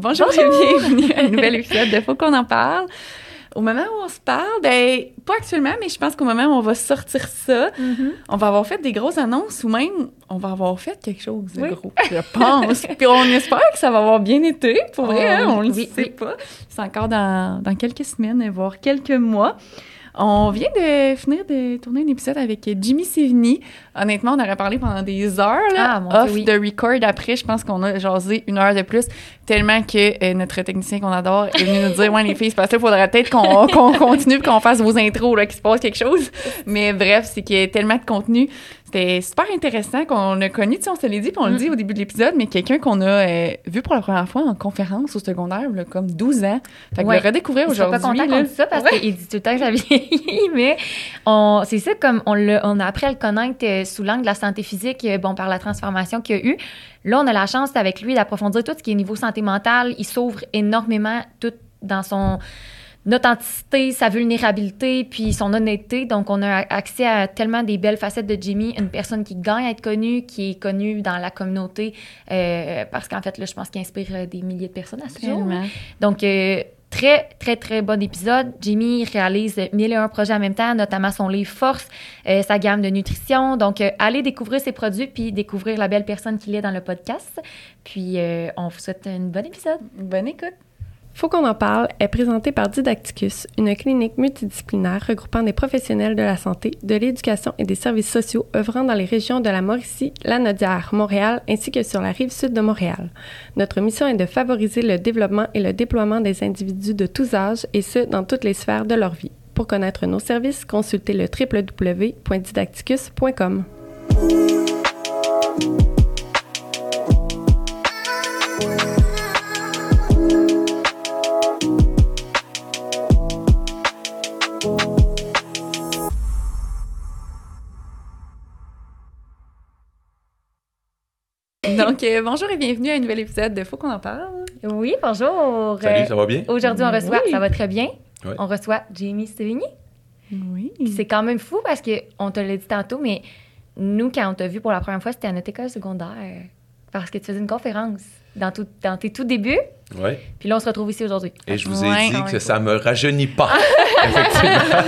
Bonjour, et bienvenue à un nouvel épisode de Faut qu'on en parle. Au moment où on se parle, ben, pas actuellement, mais je pense qu'au moment où on va sortir ça, Mm-hmm. on va avoir fait des grosses annonces ou même on va avoir fait quelque chose de gros, je pense. Puis on espère que ça va avoir bien été, pour vrai, hein, Oh, on le sait oui. pas. C'est encore dans, dans quelques semaines, voire quelques mois. On vient de finir de tourner un épisode avec Jimmy Sévigny. Honnêtement, on aurait parlé pendant des heures, là, Ah, mon off oui. the record. Après, je pense qu'on a jasé une heure de plus, tellement que euh, notre technicien qu'on adore est venu nous dire, ouais, les filles, c'est parce qu'il faudrait peut-être qu'on qu'on continue qu'on fasse vos intros, là, qu'il se passe quelque chose. Mais bref, c'est qu'il y a tellement de contenu. C'était super intéressant qu'on a connu, tu sais, on se l'est dit, puis on le Mm. dit au début de l'épisode, mais quelqu'un qu'on a euh, vu pour la première fois en conférence au secondaire, là, comme 12 ans. Fait que Ouais. le redécouvrir Je suis pas aujourd'hui. content qu'on dise ça parce Ouais. qu'il dit tout le temps que ça vieillit, mais on, c'est ça, comme on a appris à le connaître euh, sous l'angle de la santé physique, euh, bon, par la transformation qu'il y a eu. Là, on a la chance avec lui d'approfondir tout ce qui est niveau santé mentale. Il s'ouvre énormément tout dans son authenticité, sa vulnérabilité, puis son honnêteté. Donc, on a accès à tellement des belles facettes de Jimmy, une personne qui gagne à être connue, qui est connue dans la communauté, euh, parce qu'en fait, là, je pense qu'il inspire euh, des milliers de personnes à ce jour. Donc, euh, très, très, très bon épisode. Jimmy réalise mille et un projets en même temps, notamment son livre Force, euh, sa gamme de nutrition. Donc, euh, allez découvrir ses produits puis découvrir la belle personne qu'il est dans le podcast. Puis, euh, on vous souhaite un bon épisode. Bonne écoute. Faut qu'on en parle est présenté par Didacticus, une clinique multidisciplinaire regroupant des professionnels de la santé, de l'éducation et des services sociaux œuvrant dans les régions de la Mauricie, la Nodière, Montréal ainsi que sur la rive sud de Montréal. Notre mission est de favoriser le développement et le déploiement des individus de tous âges et ce, dans toutes les sphères de leur vie. Pour connaître nos services, consultez le www.didacticus.com. Donc, euh, bonjour et bienvenue à un nouvel épisode de Faut qu'on en parle. Oui, bonjour. Salut, Euh, ça va bien? Aujourd'hui, on reçoit, Oui. ça va très bien, Ouais. on reçoit Jamie Stevigny. Oui. C'est quand même fou parce qu'on te l'a dit tantôt, mais nous, quand on t'a vu pour la première fois, c'était à notre école secondaire. Parce que tu faisais une conférence dans, tout, dans tes tout débuts. Oui. Puis là, on se retrouve ici aujourd'hui. Et je vous Ouais, ai dit que ça me rajeunit pas. Effectivement.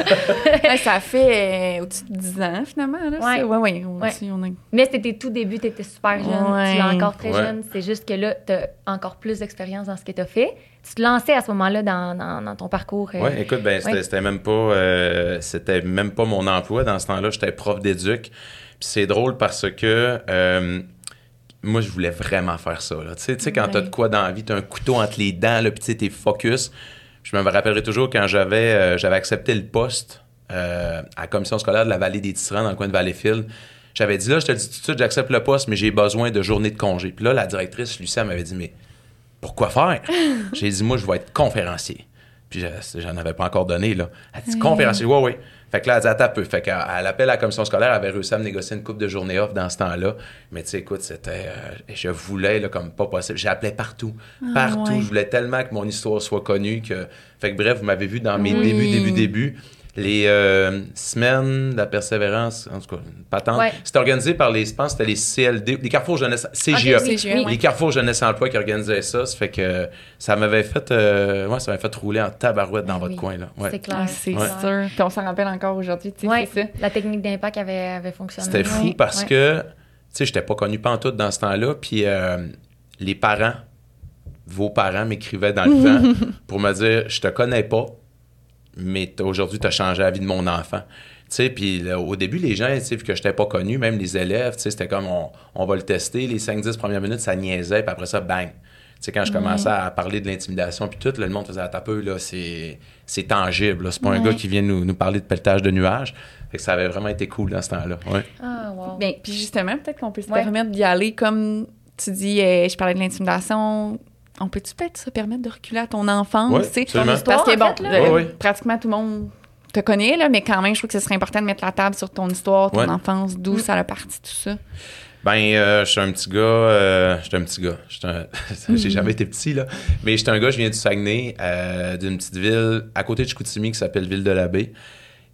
Ouais, ça fait euh, au-dessus de 10 ans, finalement. Ouais. ouais, ouais, Ouais. aussi, on a- Mais c'était tout débuts, tu étais super jeune. Ouais. Tu l'as encore très Ouais. jeune. C'est juste que là, tu as encore plus d'expérience dans ce que tu as fait. Tu te lançais à ce moment-là dans, dans, dans ton parcours. euh, Oui, écoute, ben, c'était Ouais. même pas euh, c'était même pas mon emploi. Dans ce temps-là, j'étais prof d'éduc. Puis c'est drôle parce que euh, moi, je voulais vraiment faire ça. Tu sais, quand t'as Ouais. de quoi dans la vie, t'as un couteau entre les dents, là, puis t'es focus. Je me rappellerai toujours quand j'avais euh, j'avais accepté le poste euh, à la commission scolaire de la Vallée des Tyrans dans le coin de Valleyfield. J'avais dit là, je te le dis tout de suite, j'accepte le poste, mais j'ai besoin de journées de congé. Puis là, la directrice, elle m'avait dit, mais pourquoi faire? j'ai dit, moi, je vais être conférencier. Puis je- j'en avais pas encore donné, là. Elle dit, conférencier, oui, oui. Fait que là, elle dit, attends un peu. Fait qu'elle elle appelle à la commission scolaire, elle avait réussi à me négocier une coupe de journée off dans ce temps-là. Mais tu sais, écoute, c'était. euh, je voulais, là, comme pas possible. J'appelais partout. partout. ouais. Je voulais tellement que mon histoire soit connue que. Fait que bref, vous m'avez vu dans mes Oui. débuts, débuts, débuts. Les euh, semaines de la persévérance, en tout cas, une patente. Ouais. C'était organisé par les, je pense, que c'était les CLD, les Carrefour Jeunesse, CGE. Oui. ouais. Les Carrefour Jeunesse Emploi qui organisaient ça, ça fait que ça m'avait fait, euh, ouais, ça m'avait fait rouler en tabarouette dans Ben votre coin là. Ouais. C'est clair. Ah, c'est Ouais. sûr. Puis on s'en rappelle encore aujourd'hui, tu sais, Ouais, c'est ça. la technique d'impact avait, avait fonctionné. C'était fou Ouais. parce Ouais. que, tu sais, j'étais pas connu pantoute dans ce temps-là, puis euh, les parents, vos parents m'écrivaient dans le vent pour me dire, je te connais pas, mais aujourd'hui, tu as changé la vie de mon enfant. Tu sais, puis là, au début, les gens, tu sais, vu que je n'étais pas connu, même les élèves, tu sais, c'était comme, on, on va le tester, les 5-10 premières minutes, ça niaisait, puis après ça, bang. Tu sais, quand je commençais à parler de l'intimidation, puis tout, là, le monde faisait, un peu, là, c'est c'est tangible. C'est pas un gars qui vient nous, nous parler de pelletage de nuages. Fait que ça avait vraiment été cool dans ce temps-là, ouais. Ah, wow. Ben, puis justement, peut-être qu'on peut se Ouais. permettre d'y aller comme tu dis, euh, je parlais de l'intimidation. On peut-tu peut-être se permettre de reculer à ton enfance, Ouais, tu sais? Parce que Ton bon, histoire, en fait, là. euh, Ouais, ouais. pratiquement tout le monde te connaît, là, mais quand même, je trouve que ce serait important de mettre la table sur ton histoire, ton Ouais. enfance, d'où Mm. ça a parti, tout ça. Ben, euh, je suis un petit gars. Euh, je suis un petit gars. J'étais un- J'ai jamais été petit, là. Mais j'étais un gars, je viens du Saguenay, euh, d'une petite ville à côté de Chicoutimi qui s'appelle Ville-de-la-Baie.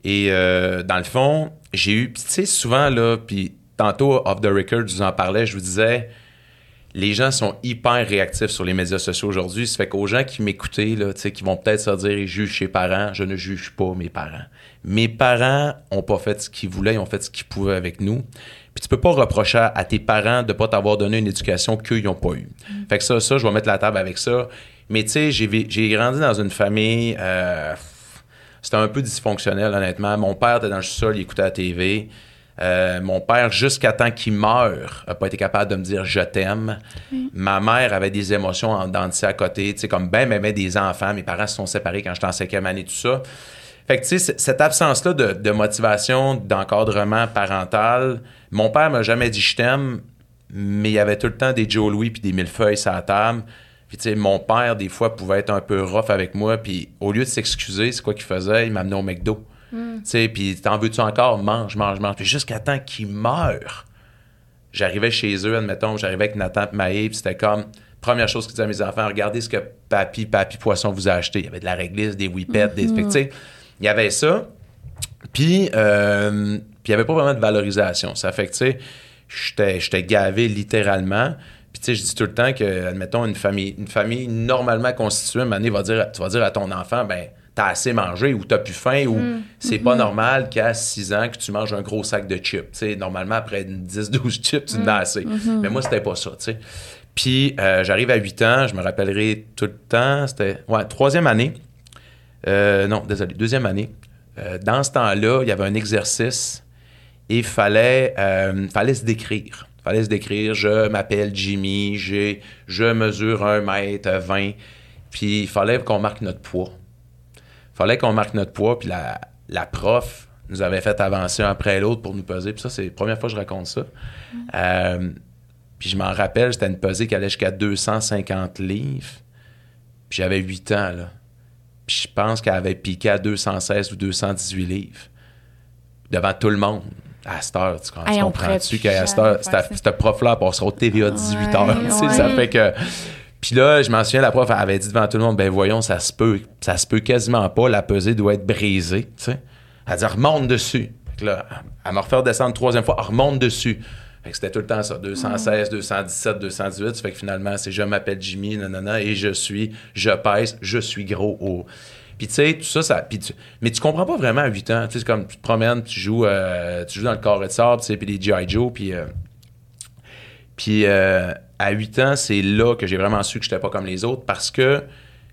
Et euh, dans le fond, j'ai eu. Tu sais, souvent, là, puis tantôt, off the record, je vous en parlais, je vous disais. Les gens sont hyper réactifs sur les médias sociaux aujourd'hui. Ça fait qu'aux gens qui m'écoutaient, là, tu sais, qui vont peut-être se dire, ils jugent ses parents, je ne juge pas mes parents. Mes parents ont pas fait ce qu'ils voulaient, ils ont fait ce qu'ils pouvaient avec nous. Puis tu peux pas reprocher à tes parents de pas t'avoir donné une éducation qu'eux, ils n'ont pas eu. Fait que ça, ça, je vais mettre la table avec ça. Mais tu sais, j'ai grandi dans une famille... euh, c'était un peu dysfonctionnel, honnêtement. Mon père était dans le sol, il écoutait la TV. Euh, mon père, jusqu'à temps qu'il meure, n'a pas été capable de me dire je t'aime. Ma mère avait des émotions en dents à côté, tu sais, comme ben, ben, ben, des enfants. Mes parents se sont séparés quand j'étais en cinquième année, tout ça. Fait que, tu sais, cette absence-là de, de motivation, d'encadrement parental, mon père m'a jamais dit je t'aime, mais il y avait tout le temps des Joe Louis puis des millefeuilles sur la table. Puis, tu sais, mon père, des fois, pouvait être un peu rough avec moi, puis au lieu de s'excuser, c'est quoi qu'il faisait? Il m'amenait au McDo. Tu sais, puis t'en veux-tu encore? Mange, mange, mange. Puis jusqu'à temps qu'il meure, j'arrivais chez eux, admettons, j'arrivais avec Nathan et puis c'était comme, première chose qu'ils disaient à mes enfants, regardez ce que Papy, Papy Poisson vous a acheté. Il y avait de la réglisse, des whippets, des... Fait que, tu sais, il y avait ça. Puis, euh, puis il n'y avait pas vraiment de valorisation. Ça fait que, tu sais, j'étais gavé littéralement. Puis, tu sais, je dis tout le temps que, admettons, une famille, une famille normalement constituée, une année, va dire, tu vas dire à ton enfant, ben, t'as assez mangé ou t'as plus faim ou c'est pas normal qu'à 6 ans que tu manges un gros sac de chips. Normalement, après une 10-12 chips, tu en as assez. Mais moi, c'était pas ça. Puis, euh, j'arrive à 8 ans, je me rappellerai tout le temps, c'était, ouais, troisième année. Euh, non, désolé, deuxième année. Euh, dans ce temps-là, il y avait un exercice et il fallait, fallait se décrire. Il fallait se décrire. Je m'appelle Jimmy, j'ai, je mesure 1 mètre 20. Puis il fallait qu'on marque notre poids. Fallait qu'on marque notre poids. Puis la, la prof nous avait fait avancer un après l'autre pour nous peser. Puis ça, c'est la première fois que je raconte ça. Euh, puis je m'en rappelle, c'était une pesée qui allait jusqu'à 250 livres. Puis j'avais 8 ans, là. Puis je pense qu'elle avait piqué à 216 ou 218 livres. Devant tout le monde. À cette heure, tu, Hey, tu comprends-tu qu'à cette heure, cette, prof-là passera au TVA 18 heures. Ouais, tu sais, Ça ouais. fait que. Puis là, je m'en souviens, la prof avait dit devant tout le monde, ben voyons, ça se peut, ça se peut quasiment pas, la pesée doit être brisée, tu sais. Elle dit, remonte dessus. Fait que là, elle m'a refait descendre troisième fois, remonte dessus. Fait que c'était tout le temps ça, 216, 217, 218. Ça fait que finalement, c'est je m'appelle Jimmy, nanana, et je suis, je pèse, je suis gros au. Puis tu sais, tout ça, ça. tu- mais tu comprends pas vraiment à 8 ans. Tu sais, comme tu te promènes, tu joues, euh, tu joues dans le carré de sable, tu sais, puis les G.I. Joe, puis. euh, puis euh, à 8 ans, c'est là que j'ai vraiment su que j'étais pas comme les autres parce que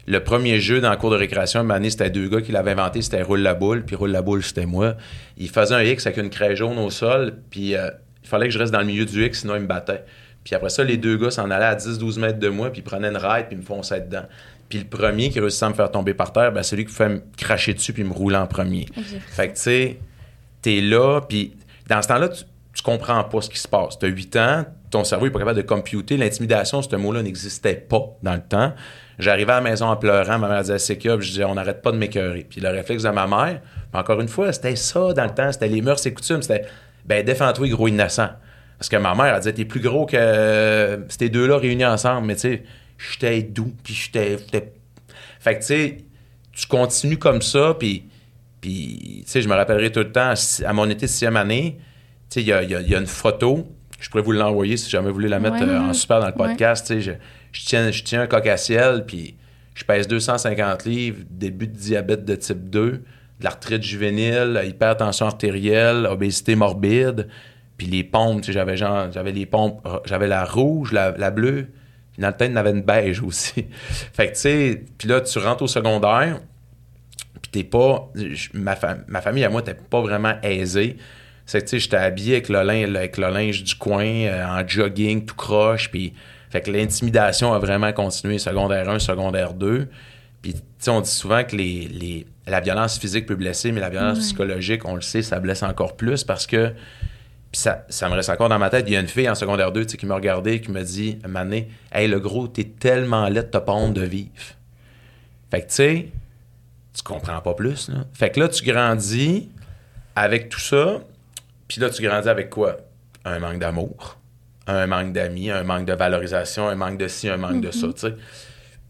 le premier jeu dans la cour de récréation, une année, c'était deux gars qui l'avaient inventé, c'était Roule la boule, puis Roule la boule, c'était moi. Il faisait un X avec une craie jaune au sol, puis euh, il fallait que je reste dans le milieu du X, sinon il me battait. Puis après ça, les deux gars s'en allaient à 10-12 mètres de moi, puis ils prenaient une ride, puis ils me fonçaient dedans. Puis le premier qui réussissait à me faire tomber par terre, ben, c'est lui qui fait me cracher dessus, puis me rouler en premier. Fait que tu sais, t'es là, puis dans ce temps-là, tu, tu comprends pas ce qui se passe. T'as 8 ans, ton cerveau est pas capable de computer. L'intimidation, ce mot-là n'existait pas dans le temps. J'arrivais à la maison en pleurant, ma mère disait c'est que je disais on n'arrête pas de m'écœurer. Puis le réflexe de ma mère, encore une fois, c'était ça dans le temps, c'était les mœurs et coutumes, c'était ben défends-toi gros innocent. Parce que ma mère elle disait t'es plus gros que euh, ces deux-là réunis ensemble, mais tu sais, j'étais doux, puis j'étais fait que tu sais, tu continues comme ça, puis puis, tu sais, je me rappellerai tout le temps, à mon été sixième année, tu sais, il y a, y a une photo, je pourrais vous l'envoyer si jamais vous voulez la mettre Ouais. euh, en super dans le podcast, je, je tiens, je tiens un coq à ciel, puis je pèse 250 livres, début de diabète de type 2, de l'arthrite juvénile, hypertension artérielle, obésité morbide, puis les pompes, tu sais, j'avais genre, j'avais les pompes, euh, j'avais la rouge, la, la bleue, puis dans le temps, il y en avait une beige aussi. fait que, tu sais, puis là, tu rentres au secondaire, puis t'es pas. je- ma, fa- ma famille à moi, t'es pas vraiment aisée. C'est que, tu sais, j'étais habillé avec le, lin- avec le linge du coin, euh, en jogging, tout croche, puis. Fait que l'intimidation a vraiment continué, secondaire 1, secondaire 2. Puis, tu sais, on dit souvent que les, les- la violence physique peut blesser, mais la violence psychologique, on le sait, ça blesse encore plus parce que. Puis ça, ça me reste encore dans ma tête. Il y a une fille en secondaire 2 tu sais, qui me regardait et qui me dit, donné, Hey, le gros, t'es tellement laid, t'as pas honte de vivre. Fait que, tu sais, tu comprends pas plus. Là. Fait que là, tu grandis avec tout ça, puis là, tu grandis avec quoi? Un manque d'amour, un manque d'amis, un manque de valorisation, un manque de ci, un manque de ça, tu sais.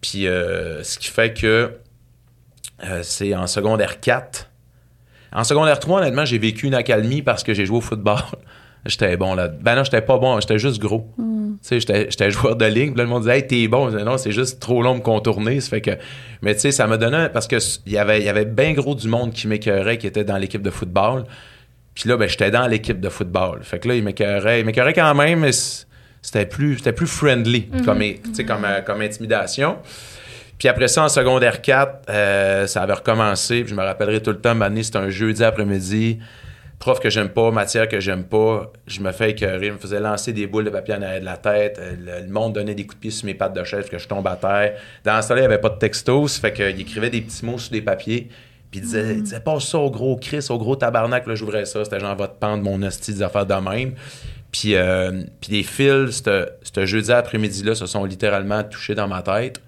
Puis euh, ce qui fait que euh, c'est en secondaire 4. En secondaire 3, honnêtement, j'ai vécu une accalmie parce que j'ai joué au football. J'étais bon là. Ben non, j'étais pas bon, j'étais juste gros. Tu sais, j'étais- j'étais joueur de ligne. Puis là, le monde disait, hey, t'es bon. Disais, non, c'est juste trop long de me contourner. Ça fait que. Mais tu sais, ça me donnait. Parce que y avait, il y avait bien gros du monde qui m'écœurait, qui était dans l'équipe de football. Puis là, ben, j'étais dans l'équipe de football. Fait que là, il m'écœurait. Il m'écœurait quand même, mais c'était plus, c'était plus friendly comme, tu sais, comme, euh, comme intimidation. Puis après ça, en secondaire 4, euh, ça avait recommencé. Puis je me rappellerai tout le temps, Mané, c'était un jeudi après-midi. Prof que j'aime pas, matière que j'aime pas. Je me fais écœurer, je me faisais lancer des boules de papier en arrière de la tête. Euh, Le, monde donnait des coups de pied sur mes pattes de chaise que je tombe à terre. Dans ce temps-là, il n'y avait pas de texto. Ça fait qu'il écrivait des petits mots sur des papiers. Puis il disait, il disait passe ça au gros Chris, au gros tabarnak. Là, j'ouvrais ça. C'était genre, va te pendre mon hostie des affaires de même. Puis, euh, puis les fils, ce jeudi après-midi-là, se sont littéralement touchés dans ma tête.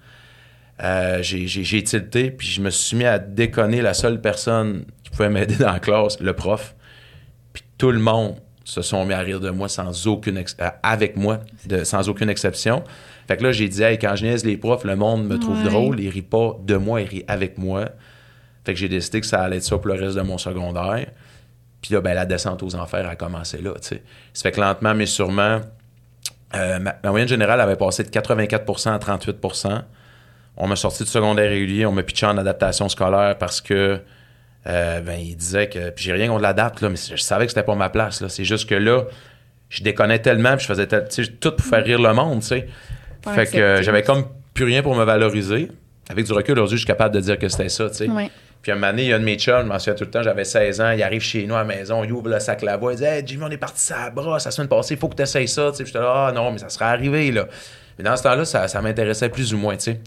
Euh, j'ai, tilté, puis je me suis mis à déconner la seule personne qui pouvait m'aider dans la classe, le prof. Puis tout le monde se sont mis à rire de moi sans aucune euh, avec moi, de, sans aucune exception. Fait que là, j'ai dit, hey, quand je niaise les profs, le monde me trouve Ouais. drôle, ils rient pas de moi, ils rient avec moi. Fait que j'ai décidé que ça allait être ça pour le reste de mon secondaire. Puis là, ben, la descente aux enfers a commencé là, tu sais. Ça fait que lentement, mais sûrement, euh, ma, ma moyenne générale avait passé de 84% à 38% On m'a sorti du secondaire régulier, on m'a pitché en adaptation scolaire parce que euh, ben, il disait que. Puis j'ai rien contre l'adapte, là, mais je savais que c'était pas ma place. Là. C'est juste que là, je déconnais tellement, puis je faisais tout pour faire rire le monde, tu sais. Fait que euh, j'avais comme plus rien pour me valoriser. Avec du recul aujourd'hui, je suis capable de dire que c'était ça, tu sais. Ouais. Puis un moment donné, il y a un de mes chums, je m'en souviens tout le temps, j'avais 16 ans, il arrive chez nous à la maison, il ouvre le sac la voix, il dit Hey Jimmy, on est parti à la brosse la semaine passée, il faut que tu essayes ça. Tu sais, j'étais là, ah non, mais ça serait arrivé, là. Mais dans ce temps-là, ça, ça m'intéressait plus ou moins, tu sais.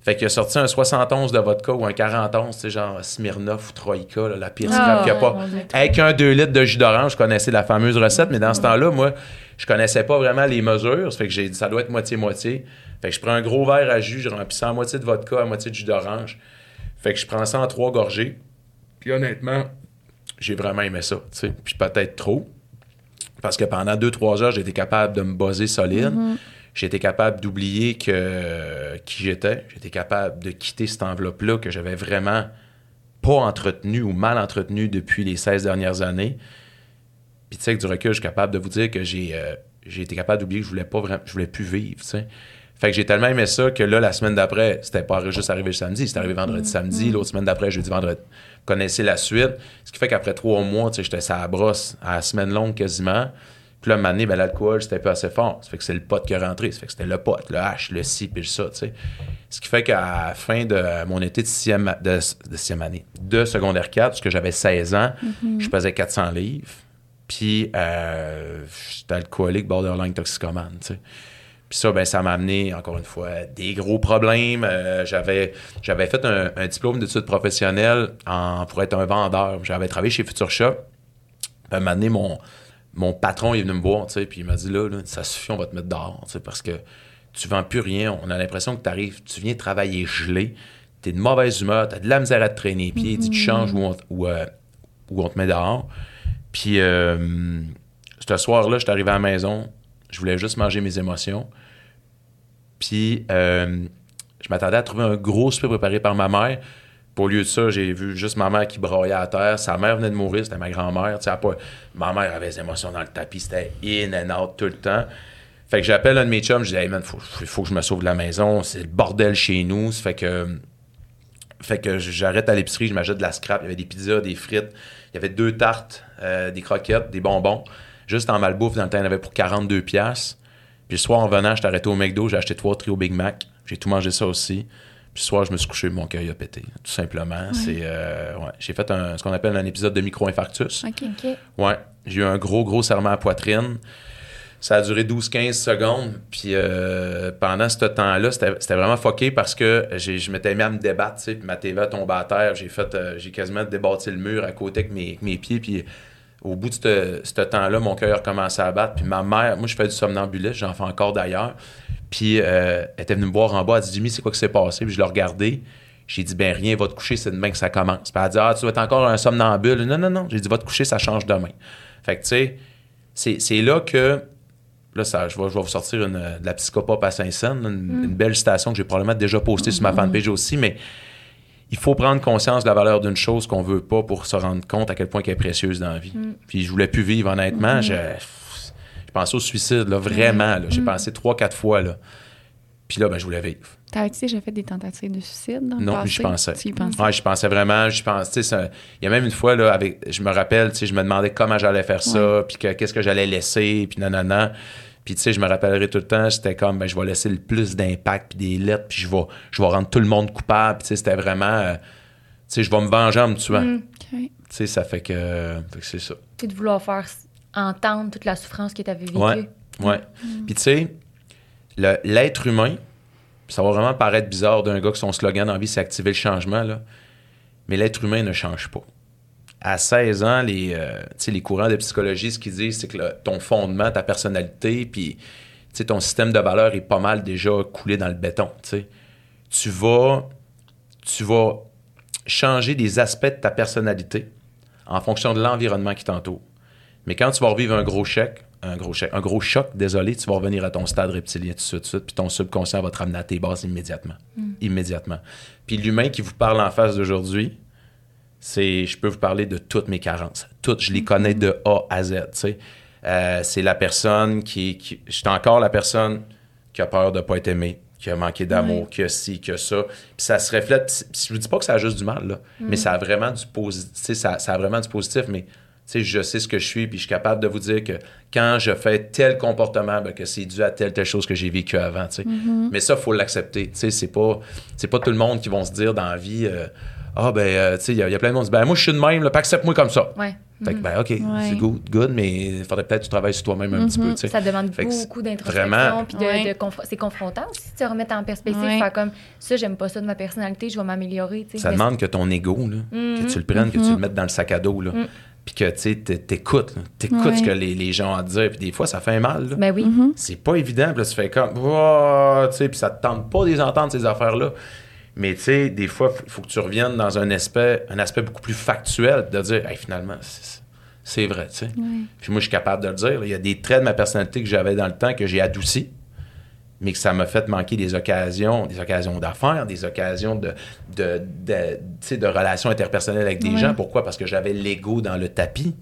Fait qu'il a sorti un 71 de vodka ou un 41, tu sais, genre Smirnoff ou Troïka, là, la pire Ah, scrap qu'il n'y a pas. Avec un 2 litres de jus d'orange, je connaissais la fameuse recette, mais dans ce temps-là, moi, je connaissais pas vraiment les mesures. Ça fait que j'ai dit, ça doit être moitié-moitié. Fait que je prends un gros verre à jus, je remplis ça à moitié de vodka, à moitié de jus d'orange. Fait que je prends ça en trois gorgées. Puis honnêtement, j'ai vraiment aimé ça. Puis peut-être trop. Parce que pendant deux, trois heures, j'ai été capable de me buzzer solide. J'ai été capable d'oublier que qui j'étais. J'ai été capable de quitter cette enveloppe-là que j'avais vraiment pas entretenue ou mal entretenue depuis les 16 dernières années. Puis tu sais, avec du recul, je suis capable de vous dire que j'ai euh, j'ai été capable d'oublier que je voulais pas vraiment, je voulais plus vivre. Fait que j'ai tellement aimé ça que là, la semaine d'après, c'était pas juste arrivé le samedi, c'était arrivé vendredi, samedi. L'autre semaine d'après, jeudi, vendredi. Vous connaissez la suite. Ce qui fait qu'après trois mois, tu sais, j'étais à la brosse à la semaine longue quasiment. Puis là, un moment donné, ben, l'alcool, c'était pas assez fort. Ça fait que c'est le pote qui est rentré. Ça fait que c'était le pote, le H, le ci, puis le ça, tu sais. Ce qui fait qu'à la fin de mon été de sixième, de, de sixième année, de secondaire 4, parce que j'avais 16 ans, je pesais 400 livres. Puis euh, j'étais alcoolique, borderline toxicomane, tu sais. Puis ça, ben, ça m'a amené, encore une fois, des gros problèmes. Euh, j'avais, fait un, diplôme d'études professionnelles en, pour être un vendeur. J'avais travaillé chez Future Shop. Puis à un moment donné, mon, mon patron est venu me voir, tu puis il m'a dit là, ça suffit, on va te mettre dehors, parce que tu vends plus rien. On a l'impression que tu arrives, tu viens travailler gelé, tu es de mauvaise humeur, tu as de la misère à te traîner les pieds, il dit, tu changes ou, euh, on te met dehors. Puis euh, ce soir-là, je suis arrivé à la maison, je voulais juste manger mes émotions. Puis euh, je m'attendais à trouver un gros souper préparé par ma mère. Au lieu de ça, j'ai vu juste ma mère qui broyait à terre. Sa mère venait de mourir, c'était ma grand-mère. Pas- Ma mère avait des émotions dans le tapis, c'était in and out tout le temps. Fait que j'appelle un de mes chums, je dis, hey man, faut, faut que je me sauve de la maison, c'est le bordel chez nous. Fait que. Fait que j'arrête à l'épicerie, je m'achète de la scrap. Il y avait des pizzas, des frites. Il y avait deux tartes, euh, des croquettes, des bonbons. Juste en malbouffe, dans le temps, il y en avait pour 42 pièces. Puis le soir, en venant, j'étais arrêté au McDo, j'ai acheté trois trio Big Mac. J'ai tout mangé ça aussi. Puis le soir, je me suis couché, mon cœur a pété, tout simplement. C'est, euh, ouais. J'ai fait un, ce qu'on appelle un épisode de micro-infarctus. OK. OK. Ouais, j'ai eu un gros, gros serment à poitrine. Ça a duré 12-15 secondes. Puis euh, pendant ce temps-là, c'était c'était vraiment fucké parce que j'ai- je m'étais mis à me débattre. Puis ma TV a tombé à terre. J'ai fait, euh, j'ai quasiment débattu le mur à côté avec mes, avec mes pieds. Puis au bout de ce temps-là, mon cœur a commencé à battre. Puis ma mère, moi, je fais du somnambulisme, j'en fais encore d'ailleurs. Puis euh, elle était venue me voir en bas. Elle dit Jimmy, c'est quoi qui s'est passé? Puis je l'ai regardé. J'ai dit, ben rien, va te coucher, c'est demain que ça commence. Puis elle a dit, ah, tu vas être encore un somnambule. Non, non, non. J'ai dit, va te coucher, ça change demain. Fait que, tu sais, c'est- là que. Là, ça, je, vais, je vais vous sortir une, de la psychopop à Saint-Saëns, une, une belle citation que j'ai probablement déjà postée sur ma fanpage aussi, mais il faut prendre conscience de la valeur d'une chose qu'on veut pas pour se rendre compte à quel point elle est précieuse dans la vie. Puis je voulais plus vivre, honnêtement. Je, je pensé au suicide, là, vraiment. là. J'ai Mm. pensé trois, quatre fois. Là. Puis là, ben, je voulais vivre. T'avais-tu déjà fait des tentatives de suicide dans le Non, passé? mais je pensais. Tu y pensais? Ouais, je pensais vraiment, je pense, tu sais, ça- il y a même une fois, là, avec, je me rappelle, je me demandais comment j'allais faire ça, puis que- qu'est-ce que j'allais laisser, puis nanana. Puis, tu sais, je me rappellerai tout le temps, c'était comme, ben, je vais laisser le plus d'impact, puis des lettres, puis je vais, je vais rendre tout le monde coupable, puis tu sais, c'était vraiment, euh, tu sais, je vais me venger en me tuant. Mm. Tu sais, ça fait que, fait que c'est ça. Tu sais, de vouloir faire entendre toute la souffrance que tu avais vécue. Ouais. Ouais. Puis tu sais, le- l'être humain, ça va vraiment paraître bizarre d'un gars que son slogan dans la vie, c'est activer le changement, là. Mais l'être humain ne change pas. À 16 ans, les, euh, les courants de psychologie, ce qu'ils disent, c'est que le- ton fondement, ta personnalité, puis ton système de valeurs est pas mal déjà coulé dans le béton. tu vas, tu vas changer des aspects de ta personnalité en fonction de l'environnement qui t'entoure. Mais quand tu vas revivre un gros chèque, un gros chèque, un gros choc, désolé, tu vas revenir à ton stade reptilien tout de suite, tout de suite, puis ton subconscient va te ramener à tes bases immédiatement. Immédiatement. Puis l'humain qui vous parle en face d'aujourd'hui, c'est, je peux vous parler de toutes mes carences. Toutes, je les connais de A à Z. Euh, c'est la personne qui, qui j'étais encore la personne qui a peur de pas être aimée, qui a manqué d'amour, qui a ci, qui a ça. Puis ça se reflète. Je vous dis pas que ça a juste du mal, là, mais ça a vraiment du positif. Ça, ça a vraiment du positif, mais je sais ce que je suis, puis je suis capable de vous dire que quand je fais tel comportement, ben, que c'est dû à telle, telle chose que j'ai vécu avant. sais. Mais ça, il faut l'accepter. Tu sais, C'est pas, c'est pas tout le monde qui vont se dire dans la vie euh, Ah, ben, euh, tu sais, il y, a- il y a plein de monde qui disent Ben, moi, je suis de même, là, accepte-moi comme ça. Ouais. Fait que, ben, OK, c'est good, good, mais il faudrait peut-être que tu travailles sur toi-même un petit peu. tu sais. Ça demande Fait beaucoup d'introspection. vraiment- Puis de, Ouais. de confr- c'est confrontant aussi se remettre en perspective. Ouais. Faire comme ça, j'aime pas ça de ma personnalité, je vais m'améliorer. tu sais. Ça Mais demande que ton ego, là, que tu le prennes, que tu le mettes dans le sac à dos, là, puis que tu sais, t'é- t'écoutes, là. t'écoutes Ouais. ce que les, les gens ont à dire, puis des fois, ça fait mal. là. Ben oui. C'est pas évident, puis là, tu fais comme, Oh, tu sais, puis ça te tente pas de les entendre, ces affaires-là. Mais tu sais, des fois, il faut que tu reviennes dans un aspect, un aspect beaucoup plus factuel, de dire, hey, finalement, c'est vrai, tu sais. Puis moi, je suis capable de le dire. Il y a des traits de ma personnalité que j'avais dans le temps que j'ai adouci, mais que ça m'a fait manquer des occasions, des occasions d'affaires, des occasions de, de, de, de relations interpersonnelles avec des gens. Pourquoi? Parce que j'avais l'ego dans le tapis.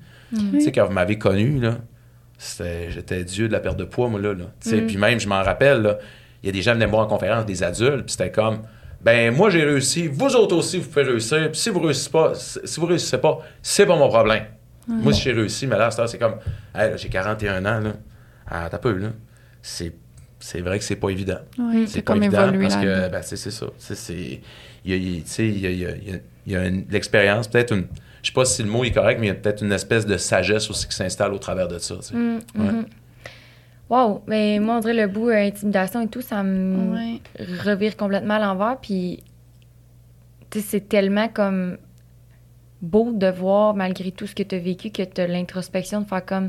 Tu sais, quand vous m'avez connu, là, j'étais dieu de la perte de poids, moi, là. là. Sais, Puis même, je m'en rappelle, il y a des gens qui venaient me voir en conférence, des adultes, puis c'était comme, ben moi, j'ai réussi, vous autres aussi, vous pouvez réussir, puis si vous réussissez pas, si vous réussissez pas, c'est pas mon problème. Moi, si j'ai réussi, mais là, c'est comme, hey, là, j'ai 41 ans, là. Ah, t'as peu, là. C'est, c'est vrai que c'est pas évident. Ouais, C'est c'est pas comme évident évoluer parce que, ben, c'est, c'est ça. C'est, c'est, il y a, il- tu sais, il y a, il y a- il y a- il y a une- l'expérience, peut-être une, je sais pas si le mot est correct, mais il y a peut-être une espèce de sagesse aussi qui s'installe au travers de ça. Mm, Ouais. mhm. Wow, mais moi, on dirait le bout euh, intimidation et tout, ça me Ouais. revire complètement à l'envers. Puis, tu sais, c'est tellement comme beau de voir, malgré tout ce que tu as vécu, que tu as l'introspection de faire comme,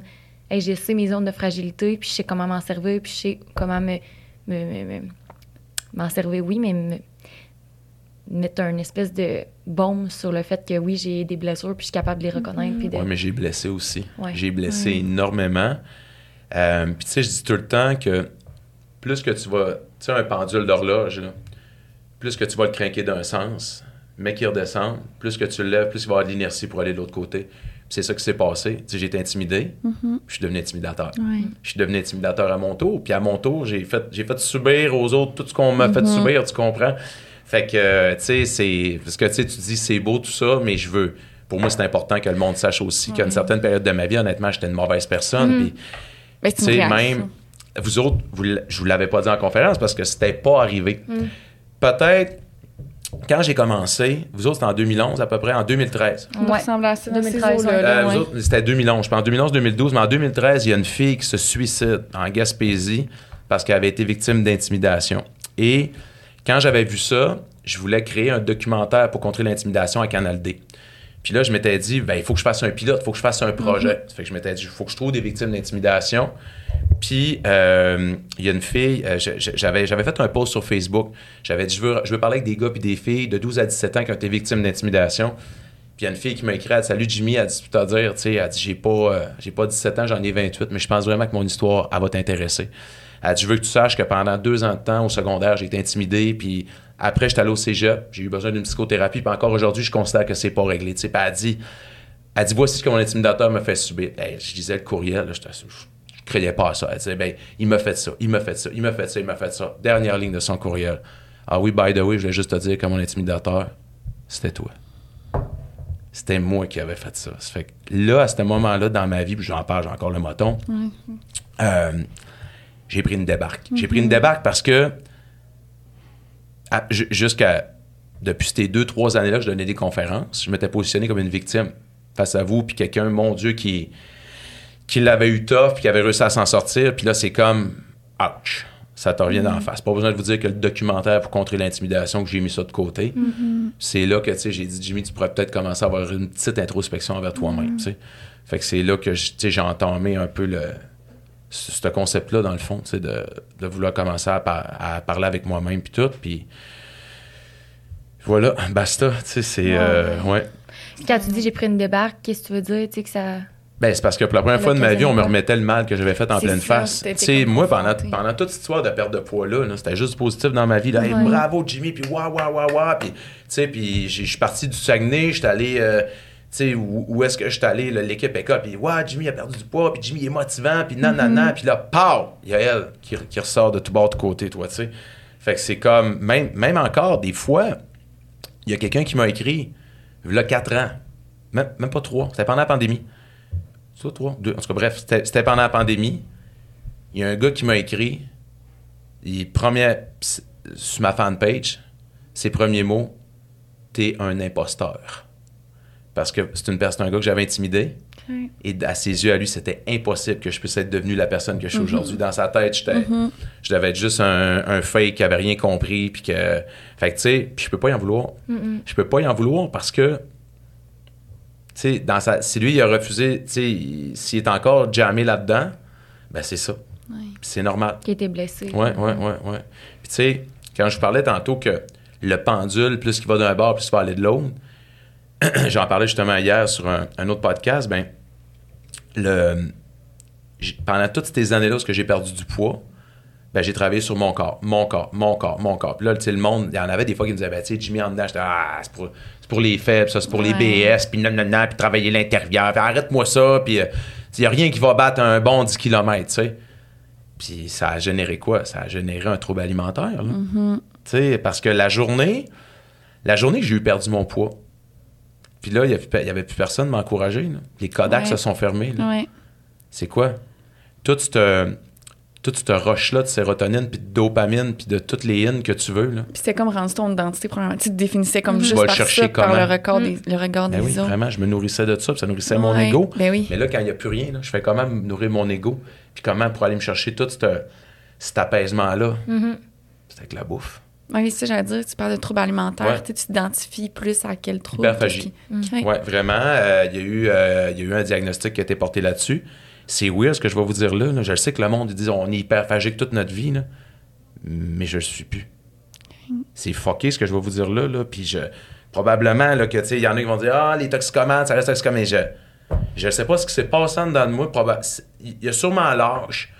hey, je sais mes zones de fragilité, puis je sais comment m'en servir, puis je sais comment me, me- me- me- m'en servir, oui, mais me- mettre un espèce de baume sur le fait que oui, j'ai des blessures, puis je suis capable de les reconnaître. de... Ouais, mais j'ai blessé aussi. Ouais. J'ai blessé énormément. Euh, Puis tu sais, je dis tout le temps que plus que tu vas, tu sais, un pendule d'horloge, plus que tu vas le craquer d'un sens, mais qu'il redescend, plus que tu le lèves, plus il va y avoir de l'inertie pour aller de l'autre côté. Puis c'est ça qui s'est passé. Tu sais, j'ai été intimidé, puis je suis devenu intimidateur. Ouais. Je suis devenu intimidateur à mon tour. Puis à mon tour, j'ai fait, j'ai fait subir aux autres tout ce qu'on m'a fait subir, tu comprends? Fait que, euh, tu sais, c'est. Parce que, tu sais, tu dis, c'est beau tout ça, mais je veux. Pour moi, c'est important que le monde sache aussi qu'à une certaine période de ma vie, honnêtement, j'étais une mauvaise personne. Puis, Ben, tu c'est une même. Vous autres, vous, je vous l'avais pas dit en conférence parce que c'était pas arrivé. Peut-être. Quand j'ai commencé, vous autres, c'était en 2011 à peu près, en 2013. On Ouais. ressemble à ça. 2013, ces eaux-là, ouais. là, Euh, ouais. vous autres, c'était 2011. Je pense en 2011-2012, mais en 2013, il y a une fille qui se suicide en Gaspésie parce qu'elle avait été victime d'intimidation. Et quand j'avais vu ça, je voulais créer un documentaire pour contrer l'intimidation à Canal D. Puis là, je m'étais dit, ben, il faut que je fasse un pilote, il faut que je fasse un projet. Ça fait que je m'étais dit, il faut que je trouve des victimes d'intimidation. Puis, euh, il y a une fille, euh, j'avais, j'avais fait un post sur Facebook. J'avais dit, je veux, je veux parler avec des gars puis des filles de 12 à 17 ans qui ont été victimes d'intimidation. Puis il y a une fille qui m'a écrit, elle dit, Salut Jimmy, elle dit tout à dire, tu sais, elle dit j'ai pas, euh, j'ai pas 17 ans, j'en ai 28, mais je pense vraiment que mon histoire, elle va t'intéresser. Elle dit, je veux que tu saches que pendant deux ans de temps au secondaire, j'ai été intimidé, puis après, j'étais allé au cégep, j'ai eu besoin d'une psychothérapie, puis encore aujourd'hui, je considère que c'est pas réglé. Tu sais, elle dit, elle dit, voici ce que mon intimidateur me fait subir. Hey, je disais le courriel, là, je, je croyait pas à ça. Elle disait, ben, il m'a fait ça, il m'a fait ça, il m'a fait ça, il m'a fait ça. Dernière ligne de son courriel. Ah oui, by the way, je voulais juste te dire que mon intimidateur, c'était toi. C'était moi qui avais fait ça. Ça fait que là, à ce moment-là, dans ma vie, puis j'en parle, j'ai encore le moton, euh, j'ai pris une débarque. J'ai pris une débarque parce que jusqu'à depuis ces deux, trois années-là, je donnais des conférences. Je m'étais positionné comme une victime face à vous, puis quelqu'un, mon Dieu, qui, qui l'avait eu tough, puis qui avait réussi à s'en sortir. Puis là, c'est comme, ouch, ça te revient d'en face. Pas besoin de vous dire que le documentaire pour contrer l'intimidation, que j'ai mis ça de côté. C'est là que, tu sais, j'ai dit, Jimmy, tu pourrais peut-être commencer à avoir une petite introspection envers toi-même, tu sais. Fait que c'est là que, je- tu sais, j'ai entamé un peu le ce ce concept-là, dans le fond, de, de vouloir commencer à, par- à parler avec moi-même, puis tout, puis voilà, basta, c'est... euh, ouais. Quand tu dis j'ai pris une débarque, qu'est-ce que tu veux dire? Tu sais que ça. Ben, c'est parce que pour la première fois de ma vie, on me remettait le mal que j'avais fait en pleine ça, face. Tu moi, pendant, toute cette histoire de perte de poids-là, là, c'était juste positif dans ma vie. Là, Hey, bravo, Jimmy, puis waouh, waouh, waouh, waouh. Puis, tu sais, puis je suis parti du Saguenay, je suis allé, euh, sais, où, où est-ce que je suis allé, l'équipe école, puis waouh, Jimmy a perdu du poids, puis Jimmy est motivant, puis nanana, puis là, pow, il y a elle qui, qui ressort de tout bord de côté, toi, tu sais. Fait que c'est comme, même, même encore, des fois, il y a quelqu'un qui m'a écrit, il y a 4 ans, même, même pas 3, c'était pendant la pandémie. Ça, trois, deux. En tout cas, bref, c'était pendant la pandémie. Il y a un gars qui m'a écrit, il premier, sur ma fanpage, ses premiers mots, t'es un imposteur. Parce que c'est une personne, un gars que j'avais intimidé. Et à ses yeux, à lui, c'était impossible que je puisse être devenu la personne que je suis aujourd'hui. Dans sa tête, j'étais, je devais être juste un, un fake qui avait rien compris. Puis que, fait que, tu sais, puis je peux pas y en vouloir. Je peux pas y en vouloir parce que, tu sais, dans sa, si lui, il a refusé, tu sais, il- s'il est encore jammé là-dedans, ben c'est ça. C'est normal. Qui était blessé. Ouais, ouais, ouais, ouais. Puis tu sais, quand je parlais tantôt que le pendule, plus qu'il va d'un bord, plus il va aller de l'autre, j'en parlais justement hier sur un, un autre podcast, ben, le, pendant toutes ces années-là où j'ai perdu du poids, ben, j'ai travaillé sur mon corps, mon corps, mon corps, mon corps. Puis là, le monde, il y en avait des fois qui me disaient, ben, tu sais, Jimmy en dedans, j'étais, ah, c'est pour, c'est pour les faibles, ça, c'est pour les. BS, puis non, non, non, puis travailler l'intérieur, arrête-moi ça, puis euh, il n'y a rien qui va battre un bon 10 km, tu sais. Puis ça a généré quoi? Ça a généré un trouble alimentaire, là. Tu sais, parce que la journée, la journée que j'ai eu perdu mon poids, puis là, il n'y avait plus personne m'encourager. Les Kodak Ouais. se sont fermés. Ouais. C'est quoi? Toute cette, toute cette roche-là de sérotonine, puis de dopamine, puis de toutes les in que tu veux. Là. Puis c'était comme rendu ton identité, premièrement. Tu te définissais comme Mhm. juste par chercher ça, par le regard des, le regard Ben des oui, autres. vraiment, je me nourrissais de ça, puis ça nourrissait mon ego. Ben oui. Mais là, quand il n'y a plus rien, là, je fais comment me nourrir mon ego, puis comment pour aller me chercher tout ce- cet apaisement-là? Mhm. C'est avec la bouffe. Oui, c'est ça, j'allais dire, tu parles de troubles alimentaires. Ouais. Tu t'identifies plus à quel trouble. Hyperphagie. Ok. Ouais, vraiment, euh, il y, a eu, euh, il y a eu un diagnostic qui a été porté là-dessus. C'est weird ce que je vais vous dire là. là. Je le sais que le monde, ils disent on est hyperphagique toute notre vie, là. mais je le suis plus. C'est fucké ce que je vais vous dire là. là. Puis je, probablement là, que, tu sais, il y en a qui vont dire Ah, les toxicomanes, ça reste toxicomane. Mais je, je sais pas ce qui s'est passé en dedans de moi. Il y a sûrement l'âge.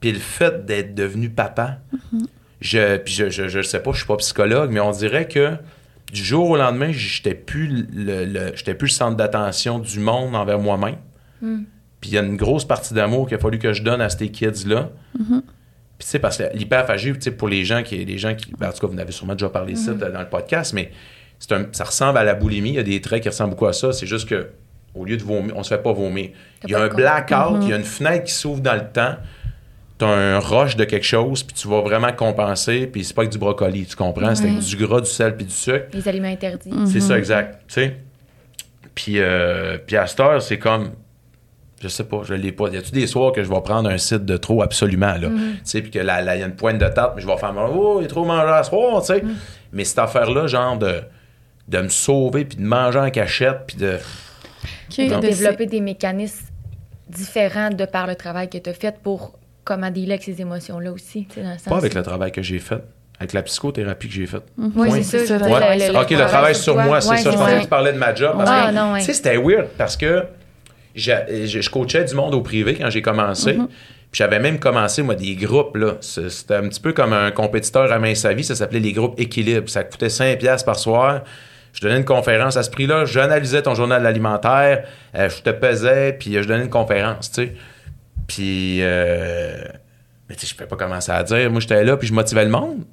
Puis le fait d'être devenu papa, je, puis je, je, je sais pas, je suis pas psychologue, mais on dirait que du jour au lendemain, j'étais plus le, le- j'étais plus le centre d'attention du monde envers moi-même. Puis il y a une grosse partie d'amour qu'il a fallu que je donne à ces kids-là. Puis tu sais, parce que l'hyperphagie, tu sais, pour les gens qui, les gens qui, ben, en tout cas, vous en avez sûrement déjà parlé ça dans le podcast, mais c'est un, ça ressemble à la boulimie. Il y a des traits qui ressemblent beaucoup à ça. C'est juste que au lieu de vomir, on se fait pas vomir. Il y a un blackout, il y a une fenêtre qui s'ouvre dans le temps. T'as un rush de quelque chose, puis tu vas vraiment compenser, puis c'est pas avec du brocoli, tu comprends? C'est avec du gras, du sel, puis du sucre. Les aliments interdits. C'est ça, exact. Tu sais? Puis, euh, puis à cette heure, c'est comme. Je sais pas, je l'ai pas. Y a-tu des soirs que je vais prendre un site de trop absolument, là? Tu sais, puis que là, là, y a une pointe de tarte, mais je vais faire, oh, il est trop mangé à soir, tu sais. Mais cette affaire-là, genre de, de me sauver, puis de manger en cachette, puis de de- développer des mécanismes différents de par le travail que tu as fait pour comment dealer avec ces émotions-là aussi. Dans le sens Pas avec le travail que j'ai fait, avec la psychothérapie que j'ai faite. Oui, Point. c'est ça. C'est ça, ouais. le- le- ok, le travail sur toi. moi, c'est Ouais, ça. Je pensais que tu parlais de ma job. Parce Ah, que, non, ouais. Tu sais, c'était weird parce que je, je coachais du monde au privé quand j'ai commencé. Mm-hmm. Puis j'avais même commencé, moi, des groupes. là. C'était un petit peu comme un compétiteur à main sa vie. Ça s'appelait les groupes équilibre. Ça coûtait 5$ piastres par soir. Je donnais une conférence à ce prix-là. J'analysais ton journal alimentaire. euh, je te pesais, puis je donnais une conférence, tu sais. Puis, euh, mais tu sais, je peux pas commencer à dire. Moi, j'étais là, puis je motivais le monde.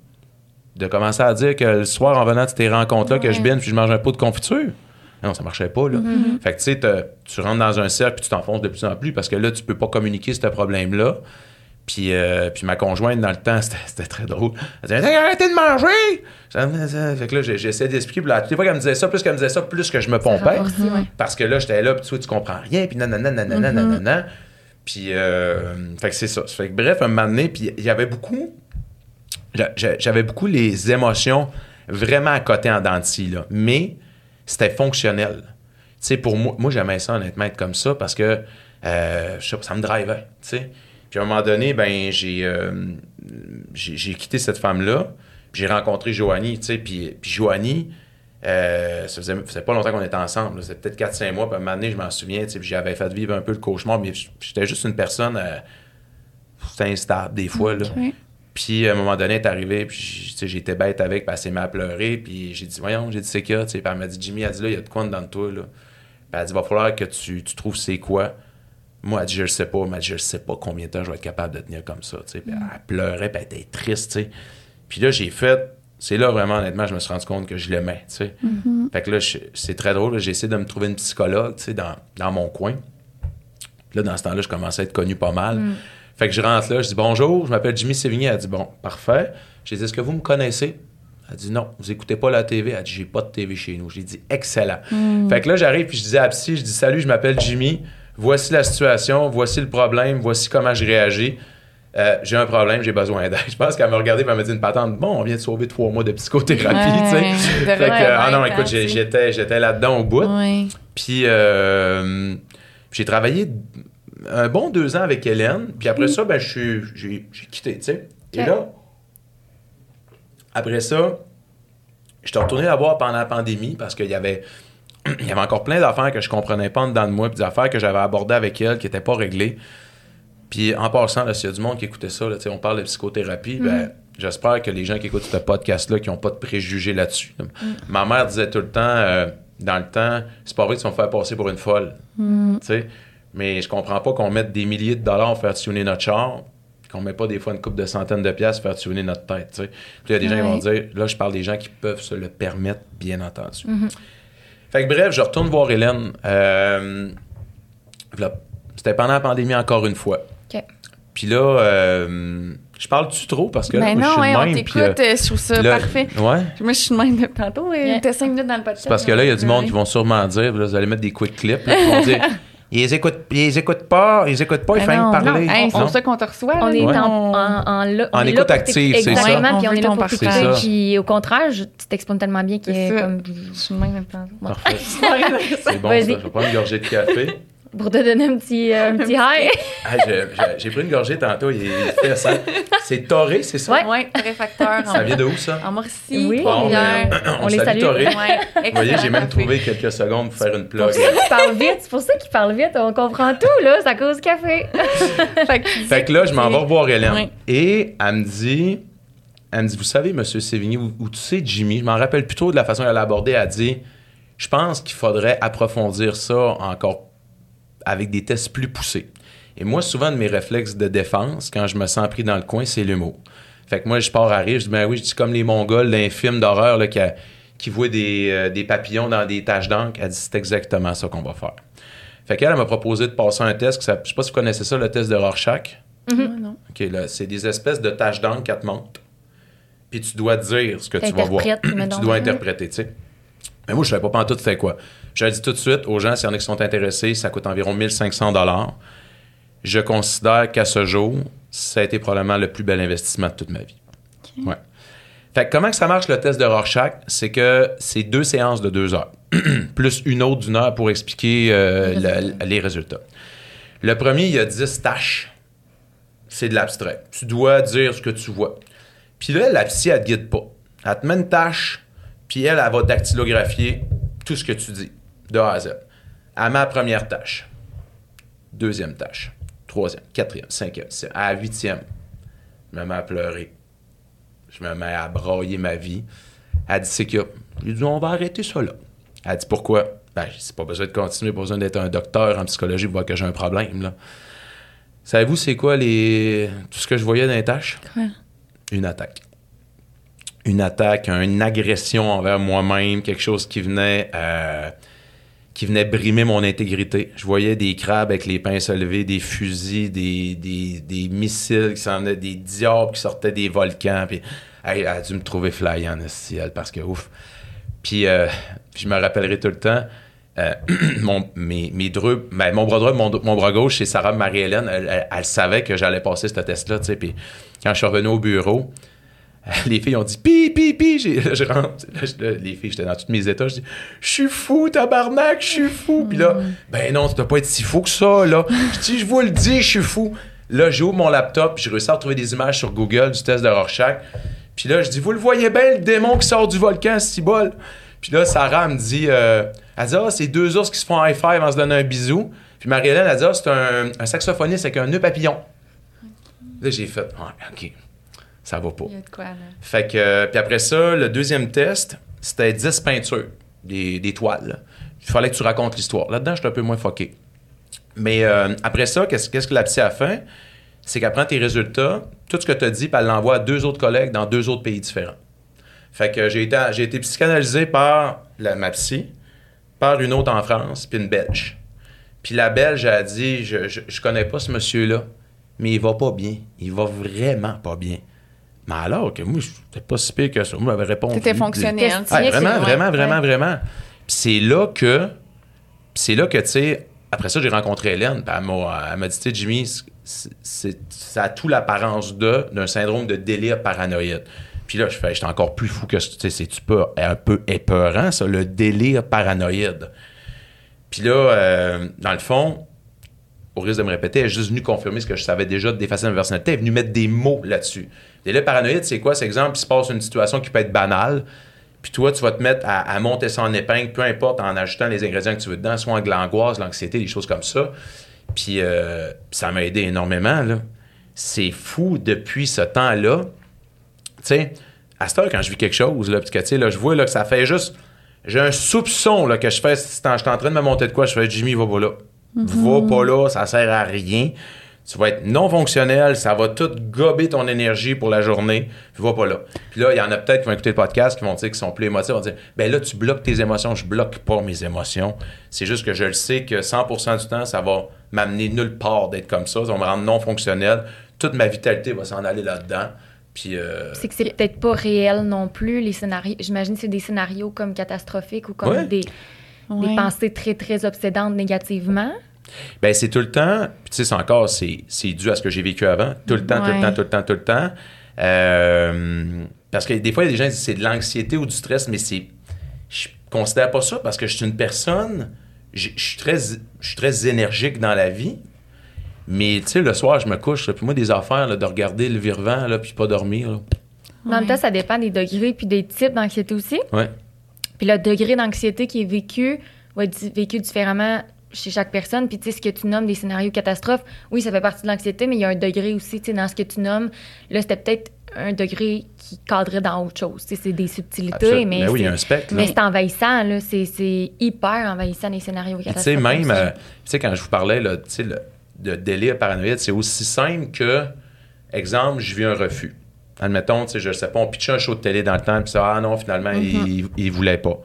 De commencer à dire que le soir, en venant de tes rencontres-là, que je bine, puis je mange un pot de confiture. Non, ça marchait pas, là. Fait que, tu sais, tu rentres dans un cercle, puis tu t'enfonces de plus en plus, parce que là, tu peux pas communiquer ce problème-là. Puis, euh, puis ma conjointe, dans le temps, c'était, très drôle. Elle disait, arrêtez de manger! Ça, ça. Fait que là, j'essayais d'expliquer. Puis là, toutes les fois qu'elle me disait ça, plus qu'elle me disait ça, plus que je me pompais. ouais. Parce que là, j'étais là, puis tu vois, tu comprends rien, puis nanana, nanana, nanana. Puis, euh, fait que c'est ça. Fait que bref, un moment donné, puis il y avait beaucoup... j'a- j'a- J'avais beaucoup les émotions vraiment à côté en denti, là. Mais c'était fonctionnel. Tu sais, pour moi, moi j'aimais ça, honnêtement, être comme ça, parce que euh, ça me drivait, tu sais. Puis à un moment donné, ben, j'ai, euh, j'ai, j'ai quitté cette femme-là, puis j'ai rencontré Joanie, tu sais, puis, puis Joanie, euh, ça faisait, ça faisait pas longtemps qu'on était ensemble, c'était peut-être 4-5 mois, puis à un moment donné, je m'en souviens, j'avais fait vivre un peu le cauchemar, mais j'étais juste une personne, euh, instable des fois, là. Puis à un moment donné, elle est arrivée, puis j'étais bête avec, puis elle s'est mise à pleurer, puis j'ai dit, voyons, j'ai dit, c'est quoi, puis elle m'a dit, Jimmy, elle dit, là, il y a de quoi dans toi, là. Puis elle a dit, va falloir que tu, tu trouves c'est quoi. Moi, elle dit, je le sais pas, mais elle dit, je sais pas combien de temps je vais être capable de tenir comme ça. Puis elle pleurait, puis elle était triste. Puis là, j'ai fait, c'est là vraiment, honnêtement, je me suis rendu compte que je l'aimais, tu sais. Fait que là, c'est très drôle, j'ai essayé de me trouver une psychologue, tu sais, dans, dans mon coin. Puis là, dans ce temps-là, je commençais à être connu pas mal. Fait que je rentre là, je dis bonjour, je m'appelle Jimmy Sévigny. Elle dit bon, parfait. J'ai dit est-ce que vous me connaissez? Elle dit non, vous écoutez pas la TV. Elle dit j'ai pas de TV chez nous. J'ai dit excellent. Fait que là, j'arrive puis je dis à psy, je dis salut, je m'appelle Jimmy. Voici la situation, voici le problème, voici comment je réagis. Euh, j'ai un problème, j'ai besoin d'aide. Je pense qu'elle m'a regardé et elle m'a dit une patente. Bon, on vient de sauver trois mois de psychothérapie, tu sais. Ouais, Fait que, ah non, écoute, j'étais, j'étais là-dedans au bout. Ouais. Puis euh, j'ai travaillé un bon deux ans avec Hélène. Puis après ça, ben, je suis- j'ai, quitté, tu sais. Et là, après ça, j'étais retourné la voir pendant la pandémie parce qu'il y avait, il y avait encore plein d'affaires que je comprenais pas en dedans de moi, puis des affaires que j'avais abordées avec elle qui n'étaient pas réglées. Puis en passant, là, s'il y a du monde qui écoutait ça, là, on parle de psychothérapie, ben, j'espère que les gens qui écoutent ce podcast-là, qui n'ont pas de préjugés là-dessus. Ma mère disait tout le temps, euh, dans le temps, c'est pas vrai qu'ils se sont fait passer pour une folle. Sais, Mais je comprends pas qu'on mette des milliers de dollars pour faire tuner notre char, qu'on met pas des fois une coupe de centaines de pièces pour faire tuner notre tête. Puis il y a des gens qui vont dire, là, je parle des gens qui peuvent se le permettre, bien entendu. Fait que bref, je retourne voir Hélène. Euh, là, C'était pendant la pandémie encore une fois. Puis là, euh, je parle-tu trop? Parce que là, Ben moi, je non, suis ouais, de on même, t'écoute, puis, euh, euh, je trouve ça là, parfait. Ouais. Moi, je suis de même depuis tantôt. Yeah. et T'es cinq minutes dans le podcast. C'est parce que là, il y a du monde qui vont sûrement dire, là, vous allez mettre des quick clips, là, qui vont dire, ils les écoutent, ils écoutent pas, ils les écoutent pas, ils Ben font non, parler. Hey, c'est pour ça qu'on te reçoit. On là. est Ouais. en, en, en, là- En on est écoute active, c'est ça. Exactement, On puis on veut est là pour partage. t'écouter. C'est ça. Puis au contraire, je- tu t'exprimes tellement bien que C'est ça. comme, Je suis de même. Parfait. C'est bon, ça. Je vais prendre une gorgée de café. Pour te donner un petit, euh, un petit high. Hey, j'ai- pris une gorgée tantôt, il est fait ça. C'est torré, c'est ça? Ouais. Ouais, réfacteur. Ça vient de où, ça? En Mauricie. Oui. Bon, ben, On les salue. Toré. Ouais, Vous voyez, j'ai même trouvé quelques secondes pour faire une plug. Il parle vite, c'est pour ça qu'il parle vite. On comprend tout, là. C'est à cause du café. Fait que, tu Fait que là, je m'en vais revoir Hélène. Ouais. Et elle me dit, elle me dit, vous savez, Monsieur Sévigny, ou, ou tu sais, Jimmy, je m'en rappelle plutôt de la façon qu'elle a abordé. Elle a dit, je pense qu'il faudrait approfondir ça encore avec des tests plus poussés. Et moi, souvent, de mes réflexes de défense, quand je me sens pris dans le coin, c'est l'humour. Fait que moi, je pars à rire, je dis, ben oui, je dis comme les Mongols d'un film d'horreur là, qui, a- qui voient des, euh, des papillons dans des taches d'encre. Elle dit, c'est exactement ça qu'on va faire. Fait qu'elle, elle m'a proposé de passer un test, que ça- je sais pas si vous connaissez ça, le test de Rorschach. Non. OK, là, c'est des espèces de taches d'encre qu'elle te montre. Puis tu dois dire ce que tu vas voir. Tu dois interpréter, tu sais. Mais moi, je savais pas pantoute c'était quoi. Je le dis tout de suite aux gens, s'il y en a qui sont intéressés, ça coûte environ 1500 dollars. Je considère qu'à ce jour, ça a été probablement le plus bel investissement de toute ma vie. Ouais. Fait que comment que ça marche le test de Rorschach? C'est que c'est deux séances de deux heures, plus une autre d'une heure pour expliquer euh, le- les résultats. Le premier, il y a 10 tâches. C'est de l'abstrait. Tu dois dire ce que tu vois. Puis là, la psy, elle te guide pas. Elle te met une tâche, puis elle, elle va dactylographier tout ce que tu dis, de A à Z. Met la première tâche, deuxième tâche, troisième, quatrième, cinquième, sixième, à la huitième, je me mets à pleurer. Je me mets à brailler ma vie. Elle dit, c'est que... J'ai dit, on va arrêter ça là. Elle dit, pourquoi? Ben, c'est pas besoin de continuer, pas besoin d'être un docteur en psychologie pour voir que j'ai un problème, là. Savez-vous c'est quoi les tout ce que je voyais dans les tâches? Une attaque. Une attaque, une agression envers moi-même, quelque chose qui venait euh, qui venait brimer mon intégrité. Je voyais des crabes avec les pinces levées, des fusils, des, des, des missiles qui s'en venaient, des diables qui sortaient des volcans. Puis, elle a dû me trouver flyant, elle, parce que ouf. Puis, euh, je me rappellerai tout le temps, euh, mon, mes, mes ben, mon bras droit, mon, mon bras gauche, c'est Sarah Marie-Hélène. Elle, savait que j'allais passer ce test-là. Puis, quand je suis revenu au bureau, les filles ont dit pi pi pi j'ai là, je rentre là, les filles j'étais dans tous mes états je dis je suis fou tabarnak je suis fou. Puis là ben non tu dois pas être si fou que ça là. Je dis je vous le dis je suis fou. Là j'ouvre mon laptop je réussis à retrouver des images sur Google du test de Rorschach. Puis là je dis vous le voyez bien le démon qui sort du volcan ce bol. Puis là Sarah me dit euh, elle dit ah c'est deux ours qui se font high five en se donnant un bisou. Puis Marie-Hélène elle dit ah c'est un, un saxophoniste avec un nœud papillon. Là j'ai fait Ah, ok ça va pas Il y a de quoi, là. fait que, euh, puis après ça, le deuxième test, c'était 10 peintures, des, des toiles. là. Il fallait que tu racontes l'histoire. Là-dedans, j'étais un peu moins foqué. Mais euh, après ça, qu'est-ce, qu'est-ce que la psy a fait? C'est qu'elle prend tes résultats, tout ce que tu as dit, puis elle l'envoie à deux autres collègues dans deux autres pays différents. Fait que j'ai été, j'ai été psychanalysé par la, ma psy, par une autre en France, puis une Belge. Puis la Belge a dit je, je, je connais pas ce monsieur-là, mais il va pas bien. Il va vraiment pas bien. Mais alors que moi, je n'étais pas si pire que ça. Moi, j'avais répondu. C'était fonctionnel. C'est- vraiment, vraiment, vraiment, vraiment. Puis c'est là que, c'est là que, tu sais, après ça, j'ai rencontré Hélène, puis elle m'a, elle m'a dit, tu sais, Jimmy, c'est, c'est- ça a tout l'apparence de, d'un syndrome de délire paranoïde. Puis là, je fais, j'étais encore plus fou que ça. Tu sais, c'est-tu pas un peu épeurant, ça, le délire paranoïde? Puis là, euh, dans le fond, au risque de me répéter, est juste venue confirmer ce que je savais déjà de défacer ma personnalité. Est venue mettre des mots là-dessus. Délire paranoïde, c'est quoi? C'est exemple, il se passe une situation qui peut être banale, puis toi, tu vas te mettre à, monter ça en épingle, peu importe, en ajoutant les ingrédients que tu veux dedans, soit de l'angoisse, l'anxiété, des choses comme ça. Puis euh, ça m'a aidé énormément, là. C'est fou depuis ce temps-là. Tu sais, à cette heure, quand je vis quelque chose, là, que, là, je vois là, que ça fait juste... J'ai un soupçon là, que je fais, je suis en train de me monter de quoi, je fais Jimmy, va pas là. Va pas là, ça sert à rien. Tu vas être non fonctionnel, ça va tout gober ton énergie pour la journée. Puis va pas là. Puis là, il y en a peut-être qui vont écouter le podcast qui vont dire qu'ils sont plus émotifs, vont dire ben là, tu bloques tes émotions. Je bloque pas mes émotions. C'est juste que je le sais que 100% du temps, ça va m'amener nulle part d'être comme ça. Ça va me rendre non fonctionnel. Toute ma vitalité va s'en aller là-dedans. Puis. euh, C'est que c'est peut-être pas réel non plus, les scénarios. J'imagine que c'est des scénarios comme catastrophiques ou comme Ouais. des, Ouais. des pensées très, très obsédantes négativement. Ben, c'est tout le temps. Puis, tu sais, c'est encore, c'est, c'est dû à ce que j'ai vécu avant. Tout le temps, tout le temps, tout le temps, tout le temps. Euh, parce que des fois, il y a des gens qui disent que c'est de l'anxiété ou du stress, mais c'est. Je considère pas ça parce que je suis une personne. Je suis très, je suis très énergique dans la vie. Mais, tu sais, le soir, je me couche, là, puis moi, des affaires, là, de regarder le virevent, là, puis pas dormir, là. Mais En même Ouais. temps, ça dépend des degrés puis des types d'anxiété aussi. Ouais. Puis le degré d'anxiété qui est vécu va être vécu différemment chez chaque personne. Puis tu sais, ce que tu nommes des scénarios catastrophes, oui, ça fait partie de l'anxiété, mais il y a un degré aussi, tu sais, dans ce que tu nommes. Là, c'était peut-être un degré qui cadrait dans autre chose. Tu sais, c'est des subtilités, mais, Ben oui, c'est- un spectre. mais c'est envahissant, là. C'est, c'est hyper envahissant, les scénarios Puis, tu catastrophes. sais, même, euh, tu sais, quand je vous parlais, là, tu sais, le, de délire paranoïde, c'est aussi simple que, exemple, je vis un refus. Admettons, tu sais, je sais pas, on pitchait un show de télé dans le temps, puis ça, ah non, finalement, il, il voulait pas.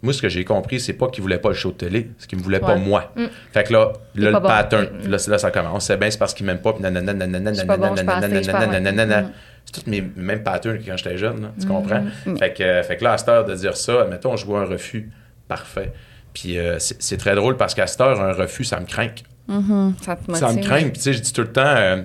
Moi, ce que j'ai compris, c'est pas qu'il voulait pas le show de télé, c'est qu'il me voulait pas moi. Mm. Fait que là, là le pattern, Mm. là, ça commence. C'est bien, c'est parce qu'il m'aime pas, puis nanana, nanana, nanana, nanana. Mm. C'est tous mes mêmes patterns que quand j'étais jeune, là, tu comprends? Fait, que, fait que là, à cette heure de dire ça, mettons, je vois un refus, parfait. Puis euh, c'est très drôle parce qu'à cette heure, un refus, ça me craint. Mhm, Ça me craint. Puis tu sais, je dis tout le temps, euh,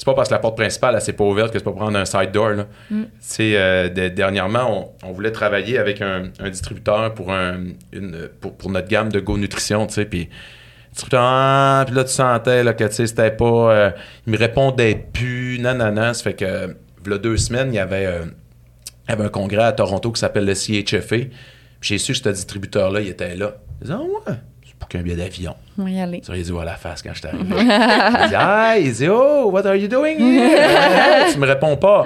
c'est pas parce que la porte principale, elle s'est pas ouverte que c'est pas prendre un side door. Là. Mm. Tu sais, euh, de- dernièrement, on, on voulait travailler avec un, un distributeur pour, un, une, pour, pour notre gamme de Go Nutrition, tu sais, puis le distributeur, ah, puis là, tu sentais là, que, tu sais, c'était pas... euh, il me répondait plus, nanana. Ça fait que, v'là deux semaines, il y avait... euh, il y avait un congrès à Toronto qui s'appelle le CHFA. Puis j'ai su que ce distributeur-là, il était là. Je disais, ah ouais, qu'un billet d'avion. Y aller. Tu aurais dû voir la face quand je suis arrivé. il dit Hi, il dit Oh, what are you doing? Here? tu me réponds pas.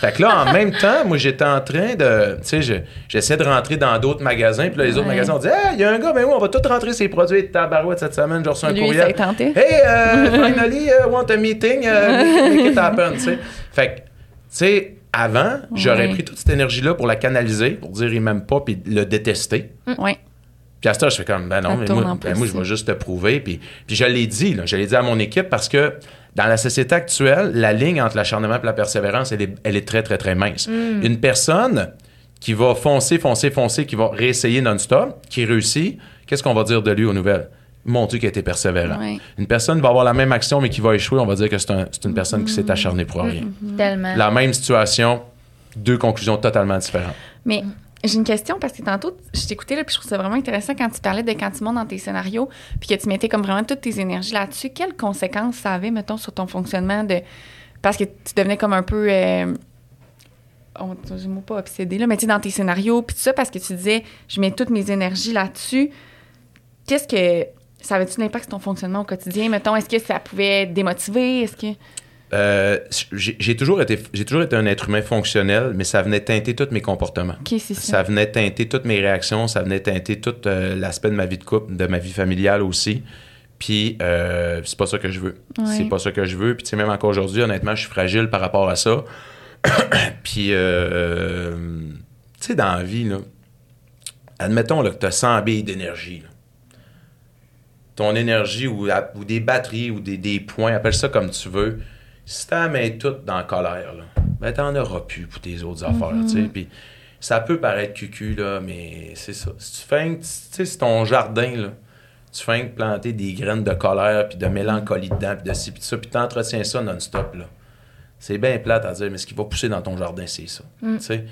fait que là, en même temps, moi, j'étais en train de. Tu sais, je- j'essaie de rentrer dans d'autres magasins. Puis là, les autres Ouais. magasins ont dit Hey, il y a un gars, ben oui, on va tout rentrer ses produits de tabarouette cette semaine. J'ai reçu un Lui, courriel. ça tenté. Hey, uh, finally, uh, want a meeting? Uh, make it happen. tu sais. Fait que, tu sais, avant, j'aurais Ouais. pris toute cette énergie-là pour la canaliser, pour dire il m'aime pas, puis le détester. Oui. Puis à ce temps, je fais comme, ben non, mais moi, en ben moi, je vais juste te prouver. Puis, puis je l'ai dit, là, je l'ai dit à mon équipe parce que dans la société actuelle, la ligne entre l'acharnement et la persévérance, elle est, elle est très, très, très mince. Une personne qui va foncer, foncer, foncer, qui va réessayer non-stop, qui réussit, qu'est-ce qu'on va dire de lui aux nouvelles? Mon Dieu, qui a été persévérant. Ouais. Une personne va avoir la même action, mais qui va échouer, on va dire que c'est un- c'est une personne qui s'est acharnée pour rien. Tellement. La même situation, deux conclusions totalement différentes. Mais j'ai une question parce que tantôt, je t'écoutais puis je trouve ça vraiment intéressant quand tu parlais de montes dans tes scénarios, puis que tu mettais comme vraiment toutes tes énergies là-dessus. Quelles conséquences ça avait, mettons, sur ton fonctionnement de. Parce que tu devenais comme un peu. Euh... on- le mot pas obsédé, là, mais tu sais, dans tes scénarios, puis tout ça, parce que tu disais, je mets toutes mes énergies là-dessus. Qu'est-ce que. Ça avait-tu un impact sur ton fonctionnement au quotidien, mettons? Est-ce que ça pouvait démotiver? Est-ce que. Euh, j'ai toujours, été- j'ai toujours été un être humain fonctionnel, mais ça venait teinter tous mes comportements. Ça. Ça venait teinter toutes mes réactions, ça venait teinter tout euh, l'aspect de ma vie de couple, de ma vie familiale aussi. Puis, euh, c'est pas ça que je veux. Ouais. C'est pas ça que je veux. Puis, tu sais, même encore aujourd'hui, honnêtement, je suis fragile par rapport à ça. Puis, tu sais, dans la vie, là, admettons là, que tu as 100 billes d'énergie. Ton énergie ou, ou des batteries ou des, des points, appelle ça comme tu veux. Si tu la mets toute dans la colère, là, ben, t'en auras plus pour tes autres affaires. tu sais. Puis, ça peut paraître cucu, là, mais c'est ça. Si tu fais, tu sais, c'est ton jardin, là. Tu fais planter des graines de colère, puis de mélancolie dedans, puis de ci, puis de ça, puis t'entretiens ça non-stop, là. C'est bien plate à dire, mais ce qui va pousser dans ton jardin, c'est ça. Tu sais.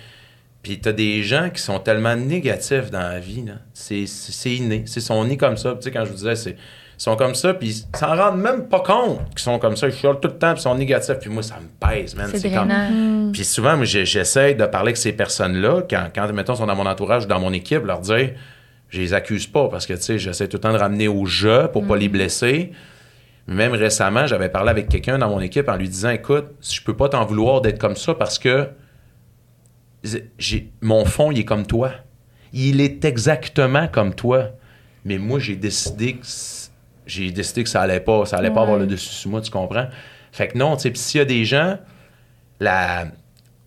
Puis t'as des gens qui sont tellement négatifs dans la vie, là. C'est, inné. C'est son nez comme ça. Tu sais, quand je vous disais, c'est, ils sont comme ça, puis ils s'en rendent même pas compte qu'ils sont comme ça. Ils chialent tout le temps, puis ils sont négatifs. Puis moi, ça me pèse, man. C'est comme- drainant. puis souvent, moi, j'essaie de parler avec ces personnes-là, quand, quand, mettons, sont dans mon entourage ou dans mon équipe, leur dire, je les accuse pas parce que, tu sais, j'essaie tout le temps de ramener au jeu pour pas les blesser. Même récemment, j'avais parlé avec quelqu'un dans mon équipe en lui disant, écoute, je peux pas t'en vouloir d'être comme ça parce que j'ai, mon fond, il est comme toi. Il est exactement comme toi. Mais moi, j'ai décidé que j'ai décidé que ça allait pas, ça allait pas avoir le dessus sur moi, tu comprends? Fait que non, tu sais, puis s'il y a des gens, la, tu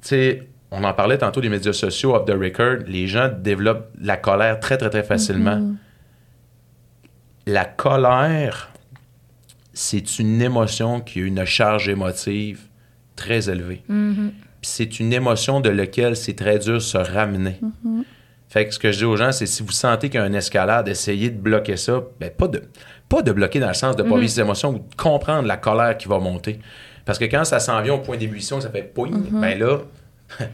sais, on en parlait tantôt des médias sociaux, off the record, les gens développent la colère très, très, très facilement. La colère, c'est une émotion qui a une charge émotive très élevée. Mhm. Puis c'est une émotion de laquelle c'est très dur de se ramener. Fait que ce que je dis aux gens, c'est si vous sentez qu'il y a une escalade, essayez de bloquer ça. Ben, pas, de, pas de bloquer dans le sens de ne pas vivre ces émotions ou de comprendre la colère qui va monter. Parce que quand ça s'en vient au point d'ébullition, ça fait poing, ben là.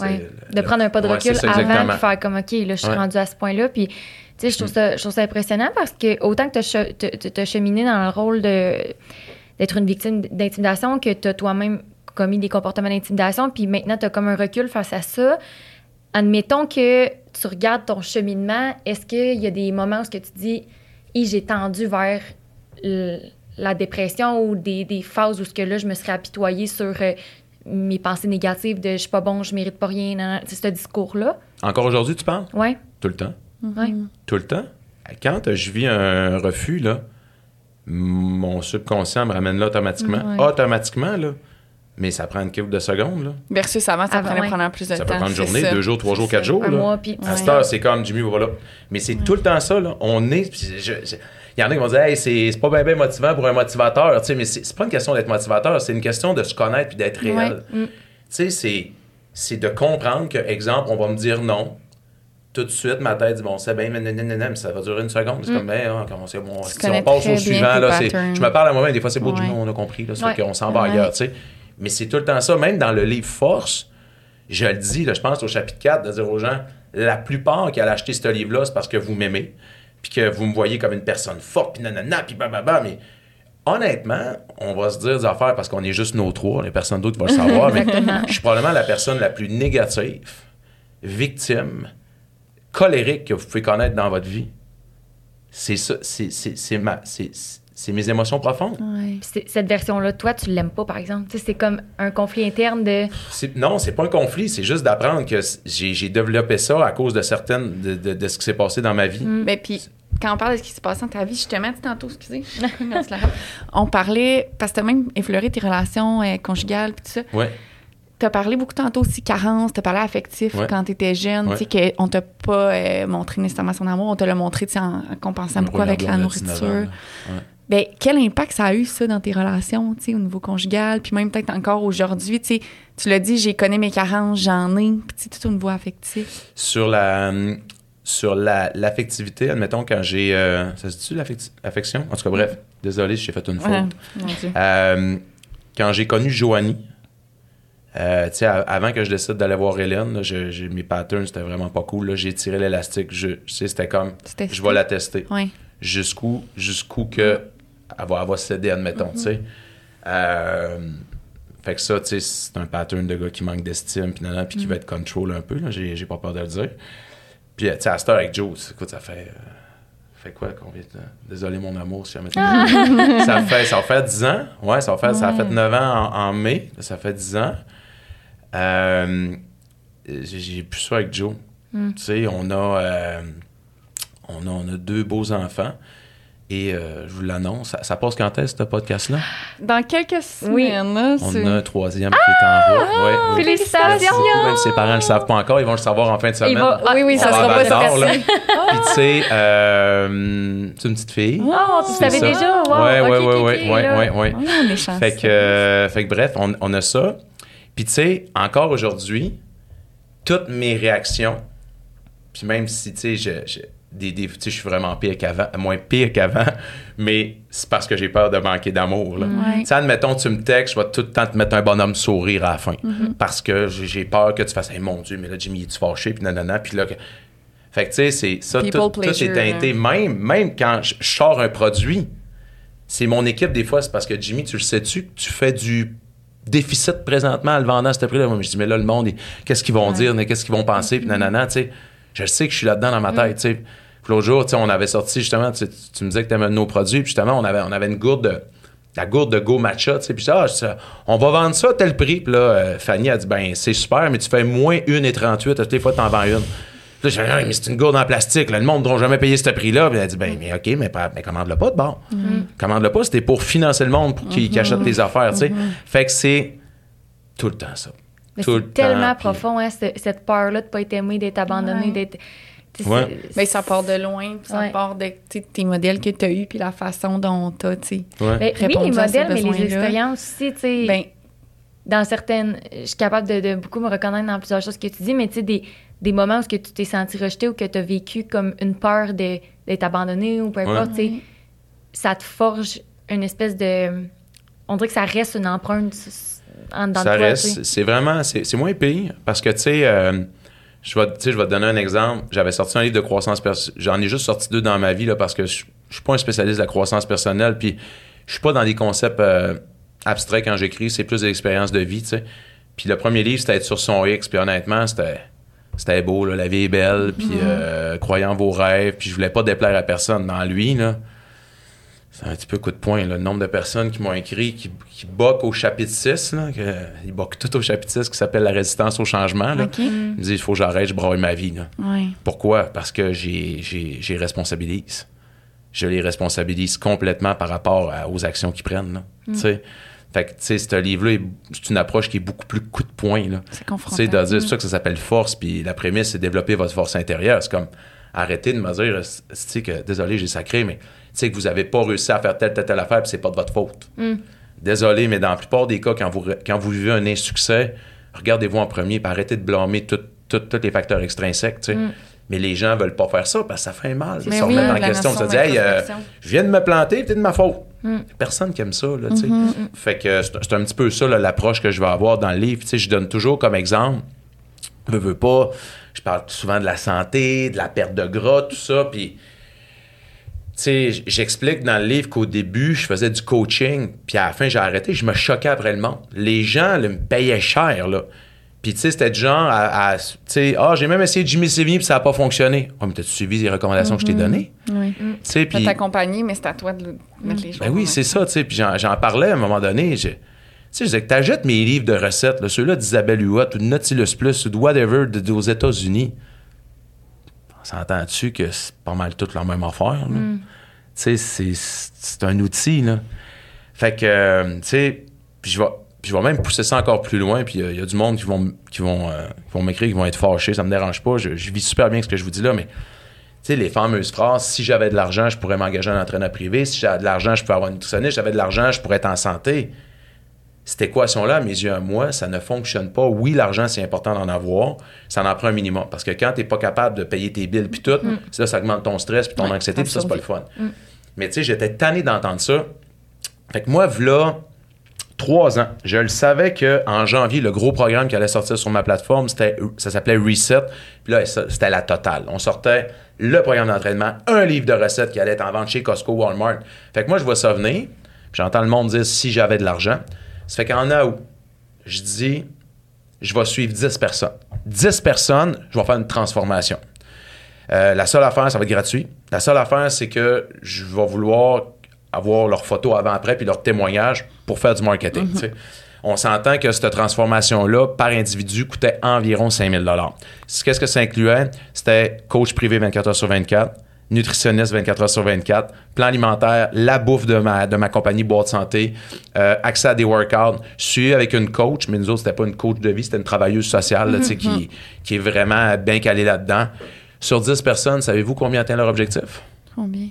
Ouais. le- De prendre un pas de recul ça, avant de faire comme OK, là, je suis Ouais. rendu à ce point-là. Puis, tu sais, je trouve ça, je trouve ça impressionnant parce que autant que tu as cheminé dans le rôle de d'être une victime d'intimidation, que tu as toi-même commis des comportements d'intimidation, puis maintenant tu as comme un recul face à ça. Admettons que tu regardes ton cheminement, est-ce qu'il y a des moments où ce que tu dis, Hi, j'ai tendu vers la dépression ou des, des phases où ce que là, je me serais apitoyée sur euh, mes pensées négatives de je suis pas bon, je mérite pas rien, c'est ce discours-là. Encore aujourd'hui, tu parles? Ouais, Tout le temps? ouais. Tout le temps? Quand je vis un refus, là, mon subconscient me ramène là automatiquement. Ouais. Automatiquement, là. Mais ça prend une couple de secondes, là. Versus avant, ça Avant, prenait ouais. probablement plus de Ça temps. peut prendre une journée, ça. deux jours, trois jours, quatre ça. jours. Un là. mois, puis À Ouais. cette heure, c'est comme Jimmy, voilà. Mais c'est tout le temps ça, là. On est. puis je- je- Il y en a qui vont dire, hey, c'est pas bien motivant pour un motivateur. Tu sais, mais c'est pas une question d'être motivateur, c'est une question de se connaître puis d'être réel. Ouais. Mm. Tu sais, c'est- c'est de comprendre que, exemple, on va me dire non. Tout de suite, ma tête dit, bon, c'est bien, mais non, non, non, non, mais ça va durer une seconde. C'est comme, ben, ah, comment c'est bon. Si Mm. on passe au suivant, là, je me parle à moi-même, des fois, c'est beau, du on a compris, là, ça qu'on s'en va Ouais. ailleurs, tu sais. Mais c'est tout le temps ça, même dans le livre Force, je le dis, là, je pense au chapitre 4, de dire aux gens, la plupart qui allaient acheter ce livre-là, c'est parce que vous m'aimez, puis que vous me voyez comme une personne forte, puis nanana, puis bababa, mais honnêtement, on va se dire des affaires parce qu'on est juste nos trois, les personnes d'autres vont le savoir, mais je suis probablement la personne la plus négative, victime, colérique que vous pouvez connaître dans votre vie. c'est ça, c'est, c'est, c'est ma, c'est, c'est mes émotions profondes. Ouais. Cette version-là, toi, tu l'aimes pas, par exemple? Tu sais, c'est comme un conflit interne de. Non, c'est pas un conflit, c'est juste d'apprendre que j'ai, développé ça à cause de certaines, de, de- de ce qui s'est passé dans ma vie. Ben, puis quand on parle de ce qui s'est passé dans ta vie, justement, tantôt, excusez, on parlait, parce que t'as même effleuré tes relations euh, conjugales, puis tout ça. Ouais. T'as parlé beaucoup tantôt aussi carence, t'as parlé affectif Ouais. quand t'étais jeune, Ouais. tu sais, qu'on t'a pas euh, montré nécessairement son amour, on te l'a montré, tu sais, en, en compensant beaucoup avec la nourriture. Ben, quel impact ça a eu, ça, dans tes relations, tu sais, au niveau conjugal, puis même peut-être encore aujourd'hui, tu sais, tu l'as dit, j'ai connais mes carences, j'en ai, puis tout au niveau affectif. Sur la sur la, l'affectivité, admettons, quand j'ai... euh, ça se dit-tu, l'affecti- l'affection? En tout cas, bref, désolé si j'ai fait une faute. Ouais, mon Dieu. Euh, quand j'ai connu Joanie, euh, tu sais, a- avant que je décide d'aller voir Hélène, là, je- mes patterns, c'était vraiment pas cool. là. J'ai tiré l'élastique. Je, sais, c'était comme, je vais la tester. Ouais. Jusqu'où, jusqu'où que elle va, elle va céder, admettons, tu sais. Euh, fait que ça, tu sais, c'est un pattern de gars qui manque d'estime, puis puis qui veut être contrôle un peu, là. J'ai, pas peur de le dire. Puis, euh, tu sais, à cette heure avec Joe, écoute, ça fait... euh, fait quoi, combien de temps? Désolé, mon amour, si jamais tu me- ça fait Ça va faire 10 ans. Ouais, ça va faire, ça a fait 9 ans en, en mai. Ça fait 10 ans. Euh, j'ai plus ça avec Joe. Tu sais, on a, on a, on a deux beaux enfants. Et euh, je vous l'annonce, ça, ça passe quand est-ce, ce podcast-là? Dans quelques Oui. semaines, là, On a un troisième qui est en route. Ouais, oui. Félicitations! Même ses parents ne le savent pas encore, ils vont le savoir en fin de semaine. Va- Oui, oui, Ah, ça sera pas d'Or, là. Puis tu sais, euh, c'est une petite fille. Oh, tu savais déjà? Wow, ouais, ok, ouais, ouais, ok, ouais, ouais, là. ouais, ouais. Ouais, on est chanceux. Fait que, euh, fait que bref, on, on a ça. Puis tu sais, encore aujourd'hui, toutes mes réactions, puis même si, tu sais, je, je- des, des- je suis vraiment pire qu'avant, moins pire qu'avant, mais c'est parce que j'ai peur de manquer d'amour. là. Ouais. Admettons, tu me textes, je vais tout le temps te mettre un bonhomme sourire à la fin. Mm-hmm. Parce que j'ai j'ai peur que tu fasses, hey, mon Dieu, mais là, Jimmy, es-tu fâché? Puis nanana, puis là, que- fait que tu sais, c'est ça, People tout, tout est teinté. Même, même quand je, sors un produit, c'est mon équipe, des fois, c'est parce que Jimmy, tu le sais-tu, que tu fais du déficit présentement en le vendant à ce prix-là. Moi, je dis, mais là, le monde, qu'est-ce qu'ils vont dire, mais qu'est-ce qu'ils vont penser, puis nanana, tu sais. Je sais que je suis là-dedans dans ma tête, tu sais. Puis l'autre jour, on avait sorti, justement, tu, me disais que tu aimais nos produits, puis justement, on avait, on avait une gourde de la gourde de Go Matcha, tu sais, puis dis, on va vendre ça à tel prix. Puis là, euh, Fanny a dit, ben, c'est super, mais tu fais moins 1,38, toutes les fois, tu en vends une. Puis là, j'ai dit, Ah, mais c'est une gourde en plastique, là, le monde ne jamais payer ce prix-là. Puis elle a dit, ben, mais OK, mais, pas- mais commande-le pas de bord. Commande-le pas, c'était pour financer le monde, pour qu'il qu'il achète tes affaires, tu sais. Fait que c'est tout le temps ça. C'est tellement temps, puis- profond, hein, ce- cette peur-là de ne pas être aimé, d'être abandonné, Ouais. d'être. Ouais. Mais ça part de loin, ça Ouais. part de tes modèles que tu as eus, puis la façon dont tu as. Ben, oui, les à modèles, mais les expériences aussi, tu sais. Ben, dans certaines. Je suis capable de, de beaucoup me reconnaître dans plusieurs choses que tu dis, mais tu sais, des, des moments où ce que tu t'es senti rejeté ou que tu as vécu comme une peur de- d'être abandonné ou peu importe, tu sais, ça te forge une espèce de. On dirait que ça reste une empreinte en dedans ça de toi. tu reste, c'est vraiment, c'est moins pire parce que, tu sais, euh, je vais, je vais te donner un exemple. J'avais sorti un livre de croissance personnelle. J'en ai juste sorti deux dans ma vie là, parce que je, je suis pas un spécialiste de la croissance personnelle, puis je suis pas dans des concepts euh, abstraits quand j'écris, c'est plus des expériences de vie, tu sais. Puis le premier livre, c'était être sur son X, puis honnêtement, c'était c'était beau, là, la vie est belle, puis euh, croyant vos rêves, puis je voulais pas déplaire à personne dans lui, là. C'est un petit peu coup de poing, là, le nombre de personnes qui m'ont écrit, qui, qui boquent au chapitre 6, là, que, ils boquent tout au chapitre 6 qui s'appelle La résistance au changement. Là. Mm. Ils me disent, il faut que j'arrête, je broye ma vie. Là. Pourquoi? Parce que j'ai, responsabilise. Je les responsabilise complètement par rapport à- aux actions qu'ils prennent. Là. Tu sais? Fait que, tu sais, ce livre-là, est- c'est une approche qui est beaucoup plus coup de poing. C'est Tu confrontant. sais, de dire, c'est ça que ça s'appelle force, puis la prémisse, c'est développer votre force intérieure. C'est comme, arrêtez de me dire, que, désolé, j'ai sacré, mais sais, que vous n'avez pas réussi à faire telle, telle, telle affaire, puis c'est pas de votre faute. Désolé, mais dans la plupart des cas, quand vous, quand vous vivez un insuccès, regardez-vous en premier, puis arrêtez de blâmer tous les facteurs extrinsèques, tu sais. Mais les gens veulent pas faire ça parce que ça fait mal Mais se remettre en la question. Notion dit, hey, euh, je viens de me planter, c'est de ma faute. Personne qui aime ça, là, tu sais. Fait que c'est un petit peu ça, l'approche que je vais avoir dans le livre. Je donne toujours comme exemple, veux, veux pas, je parle souvent de la santé, de la perte de gras, tout ça, puis... Sais, j'explique dans le livre qu'au début, je faisais du coaching, puis à la fin, j'ai arrêté, je me choquais après le monde. Les gens là, me payaient cher, là. Puis, tu sais, c'était du genre à, à- tu sais, ah, j'ai même essayé Jimmy Savigny, puis ça n'a pas fonctionné. Ouais, mais t'as-tu suivi les recommandations que je t'ai données? Oui. Tu sais, Puis... t'accompagner, mais c'est à toi de le- mettre les choses. Ben oui, c'est ça, tu sais. Puis j'en, j'en parlais à un moment donné. Je, tu sais, je disais que t'achètes mes livres de recettes, là, ceux-là d'Isabelle Huot ou de Nautilus Plus ou de whatever de, de- aux États-Unis. On s'entend-tu que c'est pas mal toute la même affaire, là? Sais, c'est, un outil, là. Fait que, euh, tu sais, puis je vais, je vais même pousser ça encore plus loin. Puis il y, a du monde qui vont, qui vont, euh, qui vont m'écrire, qui vont être fâchés. Ça me dérange pas. Je, je vis super bien ce que je vous dis là, mais tu sais, les fameuses phrases, si j'avais de l'argent, je pourrais m'engager en entraîneur privé. Si j'avais de l'argent, je pourrais avoir une nutritionniste. Si j'avais de l'argent, je pourrais être en santé. Cette équation-là, à mes yeux, à moi, ça ne fonctionne pas. Oui, l'argent, c'est important d'en avoir. Ça en prend un minimum. Parce que quand tu n'es pas capable de payer tes billes puis tout, là, ça augmente ton stress puis ton Ouais, anxiété, puis ça, c'est pas le fun. Mm. Mais tu sais, j'étais tanné d'entendre ça. Fait que moi, voilà trois ans, je le savais qu'en janvier, le gros programme qui allait sortir sur ma plateforme, c'était, ça s'appelait Reset. Puis là, c'était la totale. On sortait le programme d'entraînement, un livre de recettes qui allait être en vente chez Costco, Walmart. Fait que moi, je vois ça venir. J'entends le monde dire si j'avais de l'argent. Ça fait qu'en août, je dis, je vais suivre 10 personnes. 10 personnes, je vais faire une transformation. Euh, la seule affaire, ça va être gratuit. La seule affaire, c'est que je vais vouloir avoir leurs photos avant-après puis leurs témoignages pour faire du marketing. sais. On s'entend que cette transformation-là, par individu, coûtait environ 5000 Qu'est-ce que ça incluait? C'était coach privé 24 heures sur 24, nutritionniste 24 heures sur 24, plan alimentaire, la bouffe de ma, de ma compagnie Boîte Santé, euh, accès à des workouts, suivi avec une coach, mais nous autres, c'était pas une coach de vie, c'était une travailleuse sociale là, sais, qui, qui est vraiment bien calée là-dedans. Sur 10 personnes, savez-vous combien atteint leur objectif? Combien?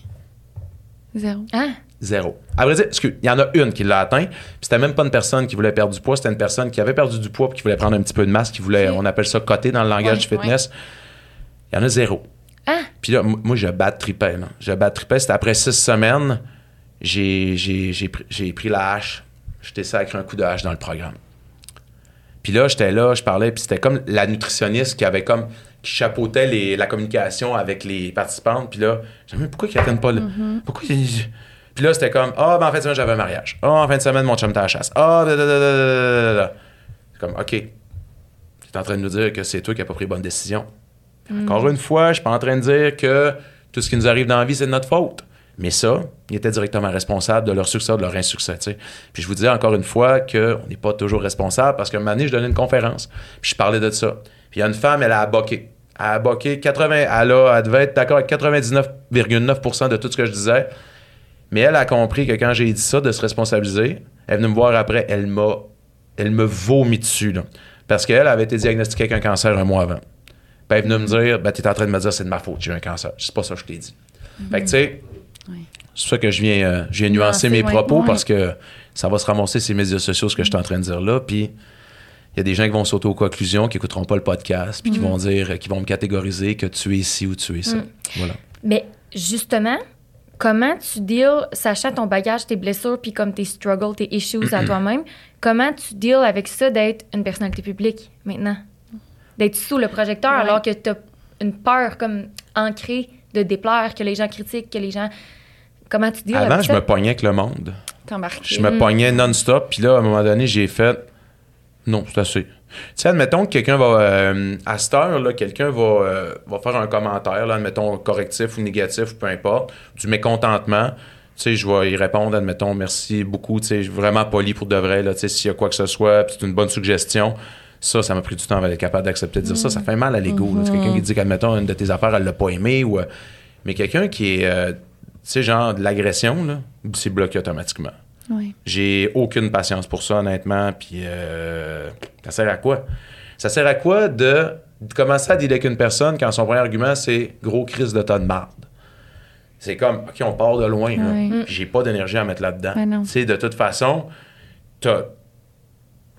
Zéro. Hein? Zéro. À vrai dire, excuse, il y en a une qui l'a atteint, puis c'était même pas une personne qui voulait perdre du poids, c'était une personne qui avait perdu du poids puis qui voulait prendre un petit peu de masse, qui voulait, on appelle ça coter dans le langage Ouais, du fitness. Il y en a zéro. Hein? Puis là, moi, je bats tripais. Là. Je bats tripais. C'était après six semaines, j'ai, j'ai, j'ai, pris, j'ai pris la hache. J'étais sacré un coup de hache dans le programme. Puis là, j'étais là, je parlais, puis c'était comme la nutritionniste qui avait comme qui chapeautait les- la communication avec les participantes. Puis là, j'ai dit, mais pourquoi ils n'attendent pas le. Pourquoi ils- Puis là, c'était comme, ah, ben en fin de semaine, j'avais un mariage. Ah, en fin de semaine, mon chum était à la chasse. Ah, da. C'est comme, OK. Tu es en train de nous dire que c'est toi qui n'as pas pris bonne décision. Encore une fois, je suis pas en train de dire que tout ce qui nous arrive dans la vie, c'est de notre faute. Mais ça, il était directement responsable de leur succès ou de leur insuccès. Puis je vous disais encore une fois qu'on n'est pas toujours responsable parce qu'un moment donné, je donnais une conférence. Puis je parlais de ça. Puis il y a une femme, elle a aboqué. Elle a aboqué 80. Elle, a, elle devait être d'accord avec 99,9% de tout ce que je disais. Mais elle a compris que quand j'ai dit ça, de se responsabiliser, elle est venue me voir après, elle m'a elle me vomit dessus. Là. Parce qu'elle avait été diagnostiquée avec un cancer un mois avant. Puis elle est venue me dire, ben, tu es en train de me dire, c'est de ma faute, j'ai eu un cancer. C'est pas ça que je t'ai dit. Fait que, tu sais, Oui. c'est pour ça que je viens, euh, je viens nuancer Nuancer, mes propos parce que ça va se ramasser ces médias sociaux, ce que je suis en train de dire là. Puis y a des gens qui vont sauter aux conclusions, qui écouteront pas le podcast, puis qui vont dire, qui vont me catégoriser que tu es ici ou tu es ça. Mm. Voilà. Mais justement, comment tu deals, sachant ton bagage, tes blessures, puis comme tes struggles, tes issues à toi-même, comment tu deals avec ça d'être une personnalité publique maintenant? D'être sous le projecteur Ouais. alors que tu as une peur comme ancrée de déplaire, que les gens critiquent, que les gens... Comment tu deals Avant, avec je ça? me pognais avec le monde. Je me pognais non-stop, puis là, à un moment donné, j'ai fait non, c'est assez. Tu sais, admettons que quelqu'un va, euh, à cette heure, là, quelqu'un va, euh, va faire un commentaire, là, admettons correctif ou négatif, peu importe, du mécontentement. Tu sais, je vais y répondre, admettons, merci beaucoup, tu sais, vraiment poli pour de vrai, là, tu sais, s'il y a quoi que ce soit, puis c'est une bonne suggestion. Ça, ça m'a pris du temps à être capable d'accepter de dire ça. Ça fait mal à l'ego. C'est quelqu'un qui dit qu'admettons, une de tes affaires, elle l'a pas aimé, ou... euh, mais quelqu'un qui est, tu sais, genre de l'agression, là, c'est bloqué automatiquement. Oui. J'ai aucune patience pour ça, honnêtement. Puis, euh, ça sert à quoi? Ça sert à quoi de, de commencer à dealer avec une personne quand son premier argument, c'est gros crise de tas de marde? C'est comme, OK, on part de loin, J'ai pas d'énergie à mettre là-dedans. Ben. Tu de toute façon, t'as-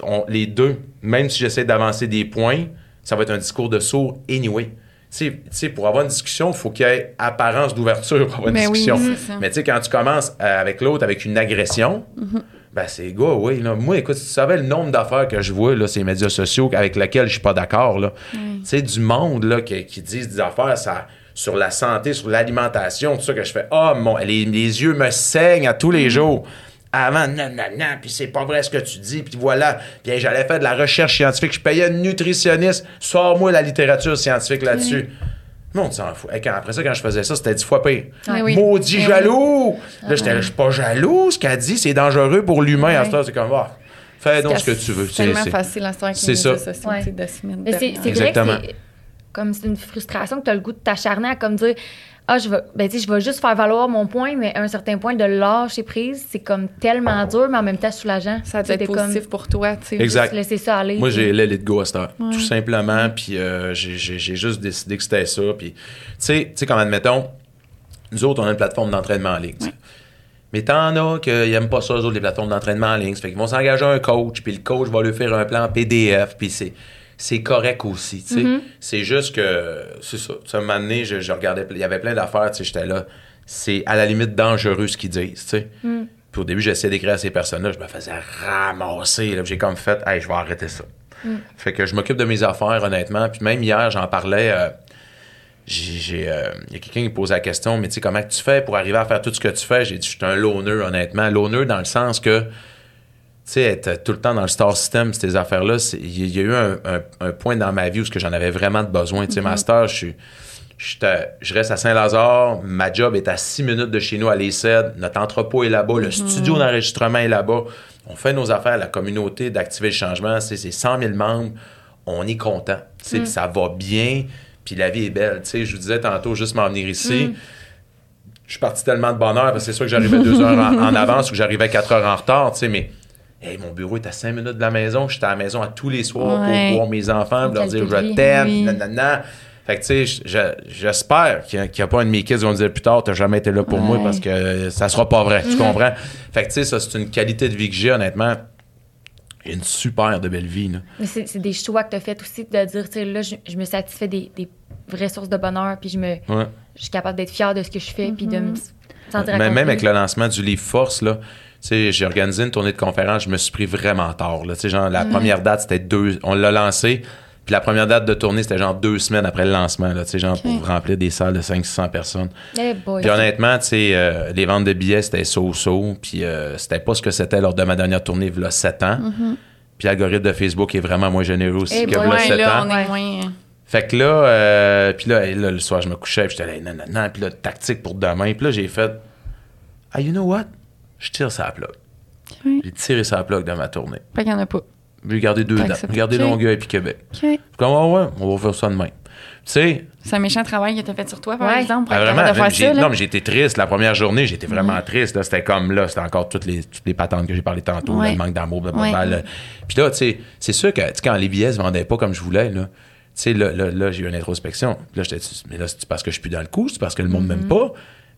on- les deux, même si j'essaie d'avancer des points, ça va être un discours de sourd anyway. Tu sais- pour avoir une discussion, il faut qu'il y ait apparence d'ouverture pour avoir une Ben discussion. Mais tu sais, quand tu commences euh, avec l'autre avec une agression, ben c'est gars, oui. Là. Moi, écoute, si tu savais le nombre d'affaires que je vois, là, ces médias sociaux avec lesquels je suis pas d'accord, là. Tu sais, du monde là, qui, qui disent des affaires ça, sur la santé, sur l'alimentation, tout ça, que je fais Ah, mon, les, les yeux me saignent à tous les jours. Avant, non, non, non, puis c'est pas vrai ce que tu dis, puis voilà. Puis j'allais faire de la recherche scientifique, je payais une nutritionniste, sors-moi la littérature scientifique là-dessus. Le monde s'en fout. Quand- après ça, quand je faisais ça, c'était dix fois pire. Oui. Maudit Mais jaloux! Là, j'étais, je suis pas jaloux, ce qu'elle dit, c'est dangereux pour l'humain. À ce temps, c'est comme, ah, fais donc ce que tu veux. C'est tellement C'est- facile à ce temps avec c'est ça. c'est c'est vrai Exactement. que c'est comme c'est une frustration que tu as le goût de t'acharner à comme dire ah je vais ben tu sais je vais juste faire valoir mon point mais à un certain point de lâcher prise c'est comme tellement dur mais en même temps soulageant Ça doit être positif pour toi, tu sais. Exact. juste laisser ça aller Moi, puis- j'ai let it go à cette heure. Tout simplement. Puis euh, j'ai- juste décidé que c'était ça. Puis, tu sais, tu sais, comme admettons, nous autres, on a une plateforme d'entraînement en ligne. Mais t'en as qui n'aiment pas ça, eux autres, les plateformes d'entraînement en ligne. Ça fait qu'ils vont s'engager un coach, puis le coach va lui faire un plan PDF, puis c'est. C'est correct aussi, tu sais. C'est juste que, c'est ça. Sais, un moment donné, je, je regardais, il y avait plein d'affaires, tu sais, j'étais là. C'est à la limite dangereux ce qu'ils disent, tu sais. Puis au début, j'essayais d'écrire à ces personnes-là, je me faisais ramasser. J'ai comme fait, hey, je vais arrêter ça. Fait que je m'occupe de mes affaires, honnêtement. Puis même hier, j'en parlais. euh, j'ai, euh, il y a quelqu'un qui me pose la question, mais tu sais, comment tu fais pour arriver à faire tout ce que tu fais? J'ai dit, je suis un loner, honnêtement. Loner dans le sens que, sais, être tout le temps dans le star system, ces affaires-là, il y, a eu un, un- un point dans ma vie où j'en avais vraiment de besoin. Tu sais, ma star, je suis. j'étais- Je reste à Saint-Lazare, ma job est à 6 minutes de chez nous à l'ESSED, notre entrepôt est là-bas, le studio d'enregistrement est là-bas. On fait nos affaires, la communauté d'activer le changement, c'est c'est 100 000 membres, on est content, tu sais, puis ça va bien, puis la vie est belle. Tu sais, je vous disais tantôt, juste m'en venir ici, je suis parti tellement de bonheur, parce que c'est sûr que j'arrivais deux heures en, en avance ou que j'arrivais quatre heures en retard, tu sais, mais hey, mon bureau est à cinq minutes de la maison, j'étais à la maison à tous les soirs Ouais. pour voir mes enfants, pour leur dire je t'aime, Oui. nanana. Fait que, tu sais, je- j'espère qu'il n'y a, qu'il y a pas un de mes kids qui vont me dire plus tard, t'as jamais été là pour moi parce que ça sera pas vrai. Tu comprends? Fait que, tu sais, ça, c'est une qualité de vie que j'ai, honnêtement. J'ai une super de belle vie, là. Mais c'est des choix que tu as fait aussi de dire, tu sais, là, je, je me satisfais des, des vraies sources de bonheur, puis je, me, Ouais. je suis capable d'être fière de ce que je fais, puis de me sentir Même, même avec le lancement du livre Force, là, j'ai organisé une tournée de conférences, je me suis pris vraiment tard. Là. Genre, la première date, c'était deux. On l'a lancé, puis la première date de tournée, c'était genre deux semaines après le lancement, là, genre pour remplir des salles de 500-600 personnes. Eh. Puis honnêtement, euh, les ventes de billets, c'était so-so, puis euh, c'était pas ce que c'était lors de ma dernière tournée, il y a 7 ans. Puis l'algorithme de Facebook est vraiment moins généreux aussi Eh que boy. v'là Ouais, 7 là, ans. on est Ouais. moins... Fait que là, euh, puis là, hey, là, le soir, je me couchais, puis j'étais là, non, non, non, puis là, tactique pour demain. Puis là, j'ai fait, ah, you know what? Je tire sa plug. Oui. J'ai tiré sa plug de ma tournée. Fait qu'il y en a pas. J'ai gardé deux fait- gardé Ok. Longueuil puis Québec. OK. Comme, ouais, on va faire ça demain. Tu sais, C'est un méchant travail que t'as fait sur toi, par Ouais. exemple, pour ah, vraiment, capable de faire j'ai- ça, là. non, mais j'étais triste. La première journée, j'étais vraiment triste. Là, c'était comme là, c'était encore toutes les, toutes les patentes que j'ai parlé tantôt, Ouais. là, le manque d'amour, blablabla, Ouais. là. Puis là, tu sais, c'est sûr que quand les billets se vendaient pas comme je voulais, là, tu sais, là, là, là, j'ai eu une introspection. Puis là, j'étais, mais là, c'est parce que je suis plus dans le coup, c'est parce que le monde m'aime pas?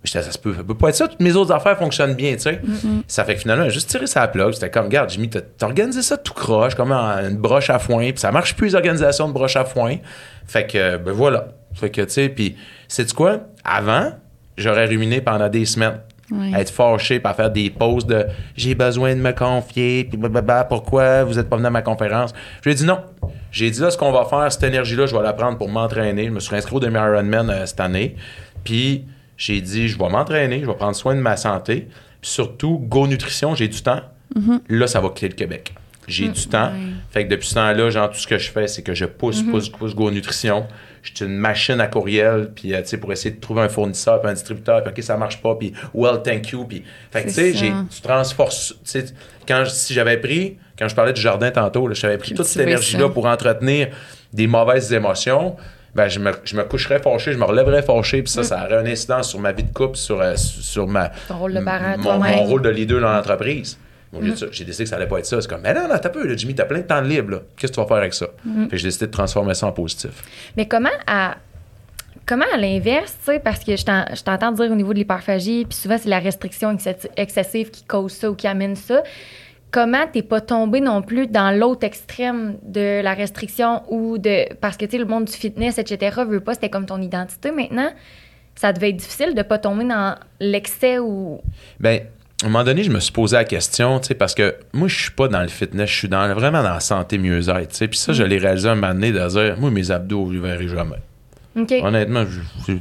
Ça se peut, ça peut pas être ça. Toutes mes autres affaires fonctionnent bien, tu sais. Ça fait que finalement, j'ai juste tiré sa plug. C'était comme, regarde, Jimmy, t'as t'as organisé ça tout croche, comme une broche à foin. Puis ça marche plus, les organisations de broche à foin. Fait que, ben voilà. Fait que, tu sais, puis, c'est quoi? Avant, j'aurais ruminé pendant des semaines. Ouais. Être fâché, par faire des pauses de j'ai besoin de me confier, puis blablabla, pourquoi vous êtes pas venu à ma conférence? Je lui ai dit non. J'ai dit là, ce qu'on va faire, cette énergie-là, je vais la prendre pour m'entraîner. Je me suis inscrit au demi Ironman euh, cette année. Puis j'ai dit, je vais m'entraîner, je vais prendre soin de ma santé. Puis surtout, Go Nutrition, j'ai du temps. Là, ça va quitter le Québec. J'ai du temps. Fait que depuis ce temps-là, genre, tout ce que je fais, c'est que je pousse, pousse, pousse Go Nutrition. Je suis une machine à courriel, puis, euh, tu sais, pour essayer de trouver un fournisseur, puis un distributeur, puis OK, ça marche pas, puis well, thank you, puis... Fait que, tu sais, j'ai- tu transformes... Tu sais, quand, si j'avais pris... Quand je parlais du jardin tantôt, là, j'avais pris toute cette énergie-là ça. pour entretenir des mauvaises émotions, ben, je, me, je me coucherais fâché, je me relèverais fâché, puis ça, ça aurait un incidence sur ma vie de couple, sur, euh, sur ma, Ton rôle de parent, mon, rôle de leader dans l'entreprise. De ça, J'ai décidé que ça allait pas être ça. C'est comme, mais non, non, t'as peu, là, Jimmy, t'as plein de temps de libre. Qu'est-ce que tu vas faire avec ça? Que j'ai décidé de transformer ça en positif. Mais comment à comment à l'inverse, tu sais, parce que je t'en- je t'entends dire au niveau de l'hyperphagie, puis souvent c'est la restriction excessi- excessive qui cause ça ou qui amène ça. Comment t'es pas tombé non plus dans l'autre extrême de la restriction ou de parce que tu sais le monde du fitness etc veut pas c'était comme ton identité maintenant ça devait être difficile de pas tomber dans l'excès ou Ben, à un moment donné, je me suis posé la question, tu sais, parce que moi, je suis pas dans le fitness, je suis dans, vraiment dans la santé mieux-être, tu sais. Puis ça, je l'ai réalisé un moment donné de dire, moi, mes abdos, je les verrai jamais. Honnêtement,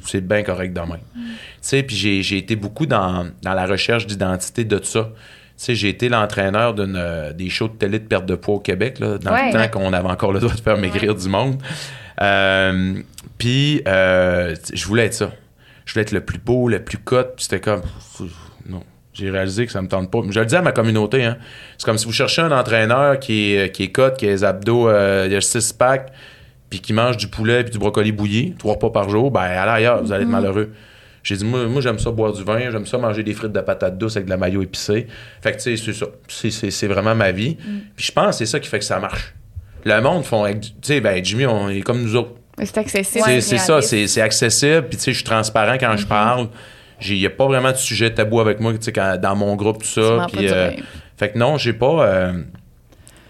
c'est- bien correct demain. Tu sais, puis j'ai, j'ai été beaucoup dans, dans la recherche d'identité de tout ça. Tu sais, j'ai été l'entraîneur d'une, euh, des shows de télé de perte de poids au Québec, là, dans Ouais. le temps qu'on avait encore le droit de faire maigrir du monde. Euh, puis, euh, je voulais être ça. Je voulais être le plus beau, le plus cut. Puis c'était comme, non. J'ai réalisé que ça me tente pas. Je le dis à ma communauté, hein. C'est comme si vous cherchez un entraîneur qui est, qui est cut, qui a les abdos, euh, il a six pack, puis qui mange du poulet puis du brocoli bouilli, trois repas par jour, ben, à l'arrière, vous allez être malheureux. J'ai dit, moi, moi j'aime ça boire du vin, j'aime ça manger des frites de patates douces avec de la mayo épicée. Fait que, tu sais, c'est ça. C'est- vraiment ma vie. Puis je pense que c'est ça qui fait que ça marche. Le monde font, tu sais, ben, Jimmy, on est comme nous autres. C'est accessible. Ouais, C'est- ça, c'est accessible. Puis, tu sais, je suis transparent quand je parle. Il n'y a pas vraiment de sujet tabou avec moi, tu sais, dans mon groupe, tout ça. Puis, euh, fait que non, j'ai pas. euh,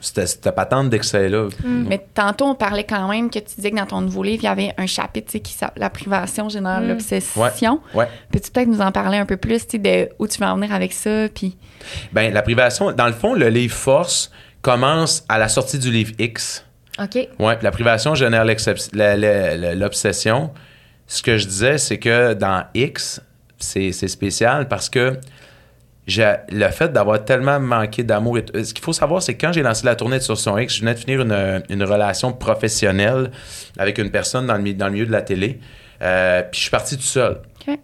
cette, patente d'excès-là. Mm. Mais tantôt, on parlait quand même que tu disais que dans ton nouveau livre, il y avait un chapitre qui s'appelle La privation génère Mm. l'obsession. Ouais. Peux-tu peut-être nous en parler un peu plus, de où tu veux en venir avec ça? Puis, Ben, la privation, dans le fond, le livre Force commence à la sortie du livre X. OK. Ouais, puis la privation génère l'obsession. Ce que je disais, c'est que dans X, c'est spécial parce que le fait d'avoir tellement manqué d'amour. et Ce qu'il faut savoir, c'est que quand j'ai lancé la tournée de Sur son X, je venais de finir une, une relation professionnelle avec une personne dans le, dans le milieu de la télé. Euh, puis je suis parti tout seul.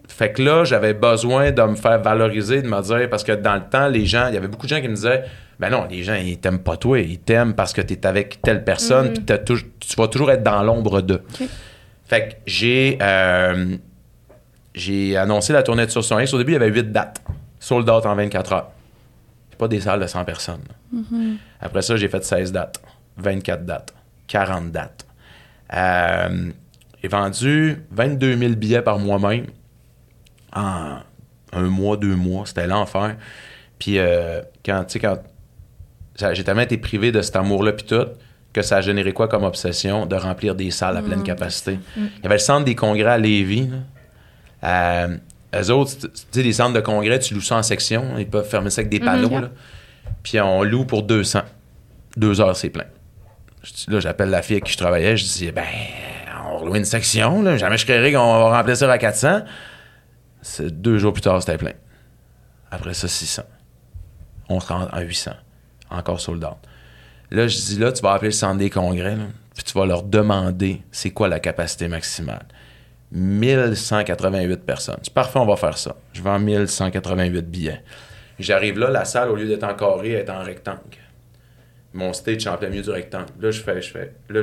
Fait que là, j'avais besoin de me faire valoriser, de me dire, parce que dans le temps, les gens, il y avait beaucoup de gens qui me disaient, ben non, les gens, ils t'aiment pas toi, ils t'aiment parce que t'es avec telle personne, puis t'as tou- tu vas toujours être dans l'ombre d'eux. Fait que j'ai, euh, j'ai annoncé la tournée de Sur son X. Au début, il y avait 8 dates, sold out en 24 heures. C'est pas des salles de 100 personnes. Après ça, j'ai fait 16 dates, 24 dates, 40 dates. Euh, j'ai vendu 22 000 billets par moi-même en un mois, deux mois. C'était l'enfer. Puis euh, quand, tu sais, quand j'ai tellement été privé de cet amour-là, puis tout, que ça a généré quoi comme obsession? De remplir des salles à pleine capacité. Il y avait le centre des congrès à Lévis. là. Euh, eux autres, tu sais, les centres de congrès, tu loues ça en section. Ils peuvent fermer ça avec des panneaux. là. Puis on loue pour 200. Deux heures, c'est plein. Là, j'appelle la fille avec qui je travaillais. Je dis, ben, on va louer une section. Là. Jamais je créerais qu'on va remplir ça à 400. C'est- Deux jours plus tard, c'était plein. Après ça, 600. On se rend à 800. Encore sold out. Là, je dis, là, tu vas appeler le centre des congrès, là, puis tu vas leur demander c'est quoi la capacité maximale. 1188 personnes. Dis, parfait, on va faire ça. Je vends 1188 billets. J'arrive là, la salle, au lieu d'être en carré, est en rectangle. Mon stage est en plein milieu du rectangle. Là, je fais, je fais. Là,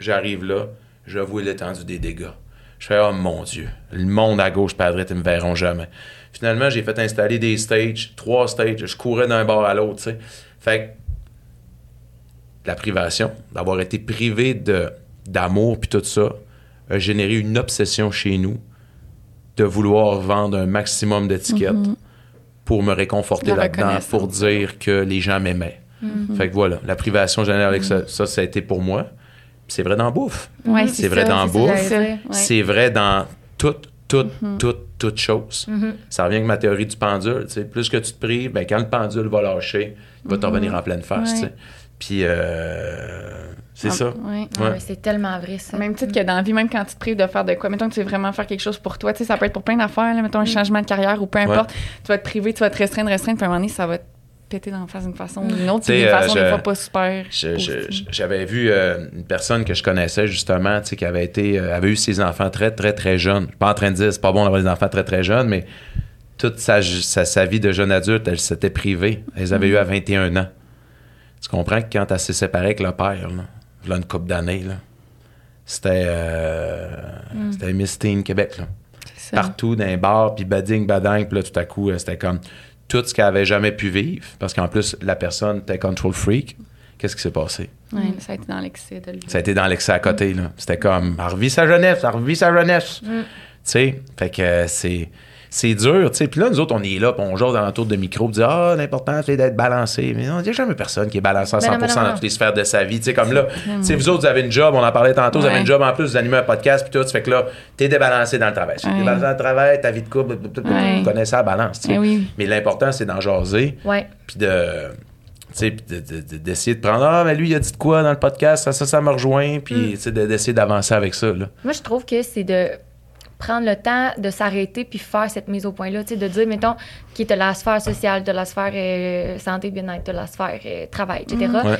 j'arrive là, je vois l'étendue des dégâts. Je fais, oh mon Dieu, le monde à gauche, pas à droite, ils me verront jamais. Finalement, j'ai fait installer des stages, trois stages. Je courais d'un bord à l'autre. Fait que la privation, d'avoir été privé d'amour puis tout ça, a généré une obsession chez nous de vouloir vendre un maximum d'étiquettes pour me réconforter là-dedans, pour dire que les gens m'aimaient. Fait que voilà, la privation générale avec ça, ça, ça a été pour moi. C'est vrai dans bouffe. ouais, C'est vrai ça, dans bouffe. c'est vrai dans toute, toute, toute, toute chose. Ça revient avec ma théorie du pendule. tu sais. Plus que tu te prives, ben, quand le pendule va lâcher, il va te revenir en pleine face. Puis, euh, c'est Ah, ça. ouais. Ah Ouais. ouais, c'est tellement vrai, ça. Même titre que dans la vie, même quand tu te prives de faire de quoi, mettons que tu veux vraiment faire quelque chose pour toi, tu sais, ça peut être pour plein d'affaires, là, mettons un changement de carrière ou peu importe, tu vas te priver, tu vas te restreindre, restreindre, puis à un moment donné, ça va te péter dans la face d'une façon ou d'une autre, c'est une euh, façon je- des fois pas super. Je- je- positive. J'avais vu euh, une personne que je connaissais justement, tu sais, qui avait été, euh, avait eu ses enfants très, très, très jeunes. Je suis pas en train de dire c'est pas bon d'avoir des enfants très, très jeunes, mais toute sa, sa, sa vie de jeune adulte, elle s'était privée. Elle les avait eu à 21 ans. Tu comprends que quand elle s'est séparée avec le père, là, a une couple d'années, là, c'était euh, c'était Miss Teen Québec, là. C'est ça. Partout, dans les bars, puis bading, badang, puis là, tout à coup, euh, c'était comme tout ce qu'elle avait jamais pu vivre, parce qu'en plus, la personne était control freak. Qu'est-ce qui s'est passé? Ouais, ça a été dans l'excès de le Ça a été dans l'excès à côté, là. C'était comme, elle revit sa jeunesse, elle revit sa jeunesse. Tu sais, fait que euh, c'est... C'est dur, tu sais. Puis là, nous autres, on est là, puis on jase dans l'entour de micro, puis on dit Ah, l'important, c'est d'être balancé. Mais non, il n'y a jamais personne qui est balancé à 100% Ben non, ben non, dans toutes les sphères de sa vie. Tu sais, comme là, tu sais, vous autres, vous avez une job, on en parlait tantôt, vous avez une job en plus, vous animez un podcast, puis tout. Ça fait que là, t'es débalancé dans le travail. T'es Ouais. débalancé dans le travail, ta vie de couple, vous connaissez la balance, tu sais. Oui. Mais l'important, c'est d'en jaser puis de tu sais, puis de- de- de- d'essayer de, prendre ah mais lui il a dit de quoi dans le podcast ça ça ça me rejoint puis tu de- d'essayer d'avancer avec ça là Moi, je trouve que c'est de prendre le temps de s'arrêter puis faire cette mise au point-là, tu sais, de dire, mettons, qui est de la sphère sociale, de la sphère euh, santé, bien-être, de la sphère euh, travail, etc. Ouais.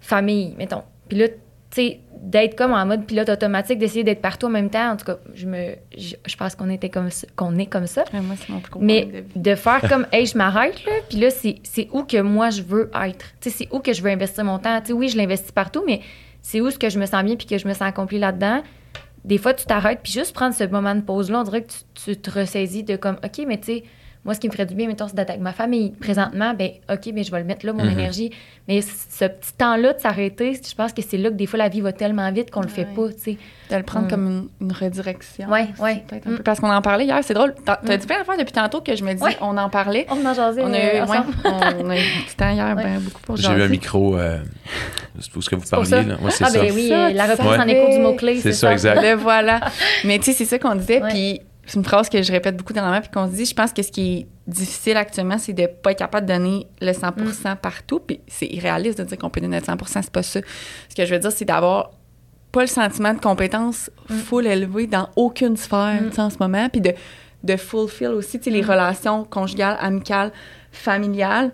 Famille, mettons. Puis là, tu sais, d'être comme en mode pilote automatique, d'essayer d'être partout en même temps. En tout cas, je me, je, je pense qu'on était comme ça- qu'on est comme ça. Ouais, moi, c'est mon plus Mais de faire comme, hey, je m'arrête, là, puis là, c'est c'est où que moi je veux être. Tu sais, c'est où que je veux investir mon temps. Tu sais, oui, je l'investis partout, mais c'est où ce que je me sens bien puis que je me sens accomplie là-dedans. Des fois, tu t'arrêtes, puis juste prendre ce moment de pause-là, on dirait que tu, tu te ressaisis de comme, OK, mais tu sais, moi, ce qui me ferait du bien, mettons, c'est d'être avec ma famille. Présentement, ben OK, mais je vais le mettre là, mon Mhm. énergie. Mais ce petit temps-là de s'arrêter, je pense que c'est là que des fois, la vie va tellement vite qu'on le fait Ouais. pas, tu sais. De le prendre Mm. comme une, une redirection. Ouais, aussi, ouais. peut-être un Mm. Parce qu'on en parlait hier, c'est drôle. T'as Mm. dit plein d'affaires depuis tantôt que je me dis, Ouais. on en parlait. On en jasait On a, eu, euh, ouais, ensemble. on a eu du temps hier, Ouais. ben, beaucoup pour J'ai eu un micro. Euh, c'est pour ce que vous parliez. Là. Ouais, c'est Ah, ça. ben oui, Ça, euh, la reprise en écho du mot-clé, C'est ça, exact. Le voilà. Mais tu sais, c'est ça qu'on disait. Puis c'est une phrase que je répète beaucoup dans la main, puis qu'on se dit, je pense que ce qui est difficile actuellement, c'est de pas être capable de donner le 100 Mm. partout. Puis c'est irréaliste de dire qu'on peut donner le 100 c'est pas ça. Ce que je veux dire, c'est d'avoir pas le sentiment de compétence full élevé dans aucune sphère Mm. tu sais, en ce moment, puis de, de fulfill aussi tu sais, les Mm. relations conjugales, amicales, familiales.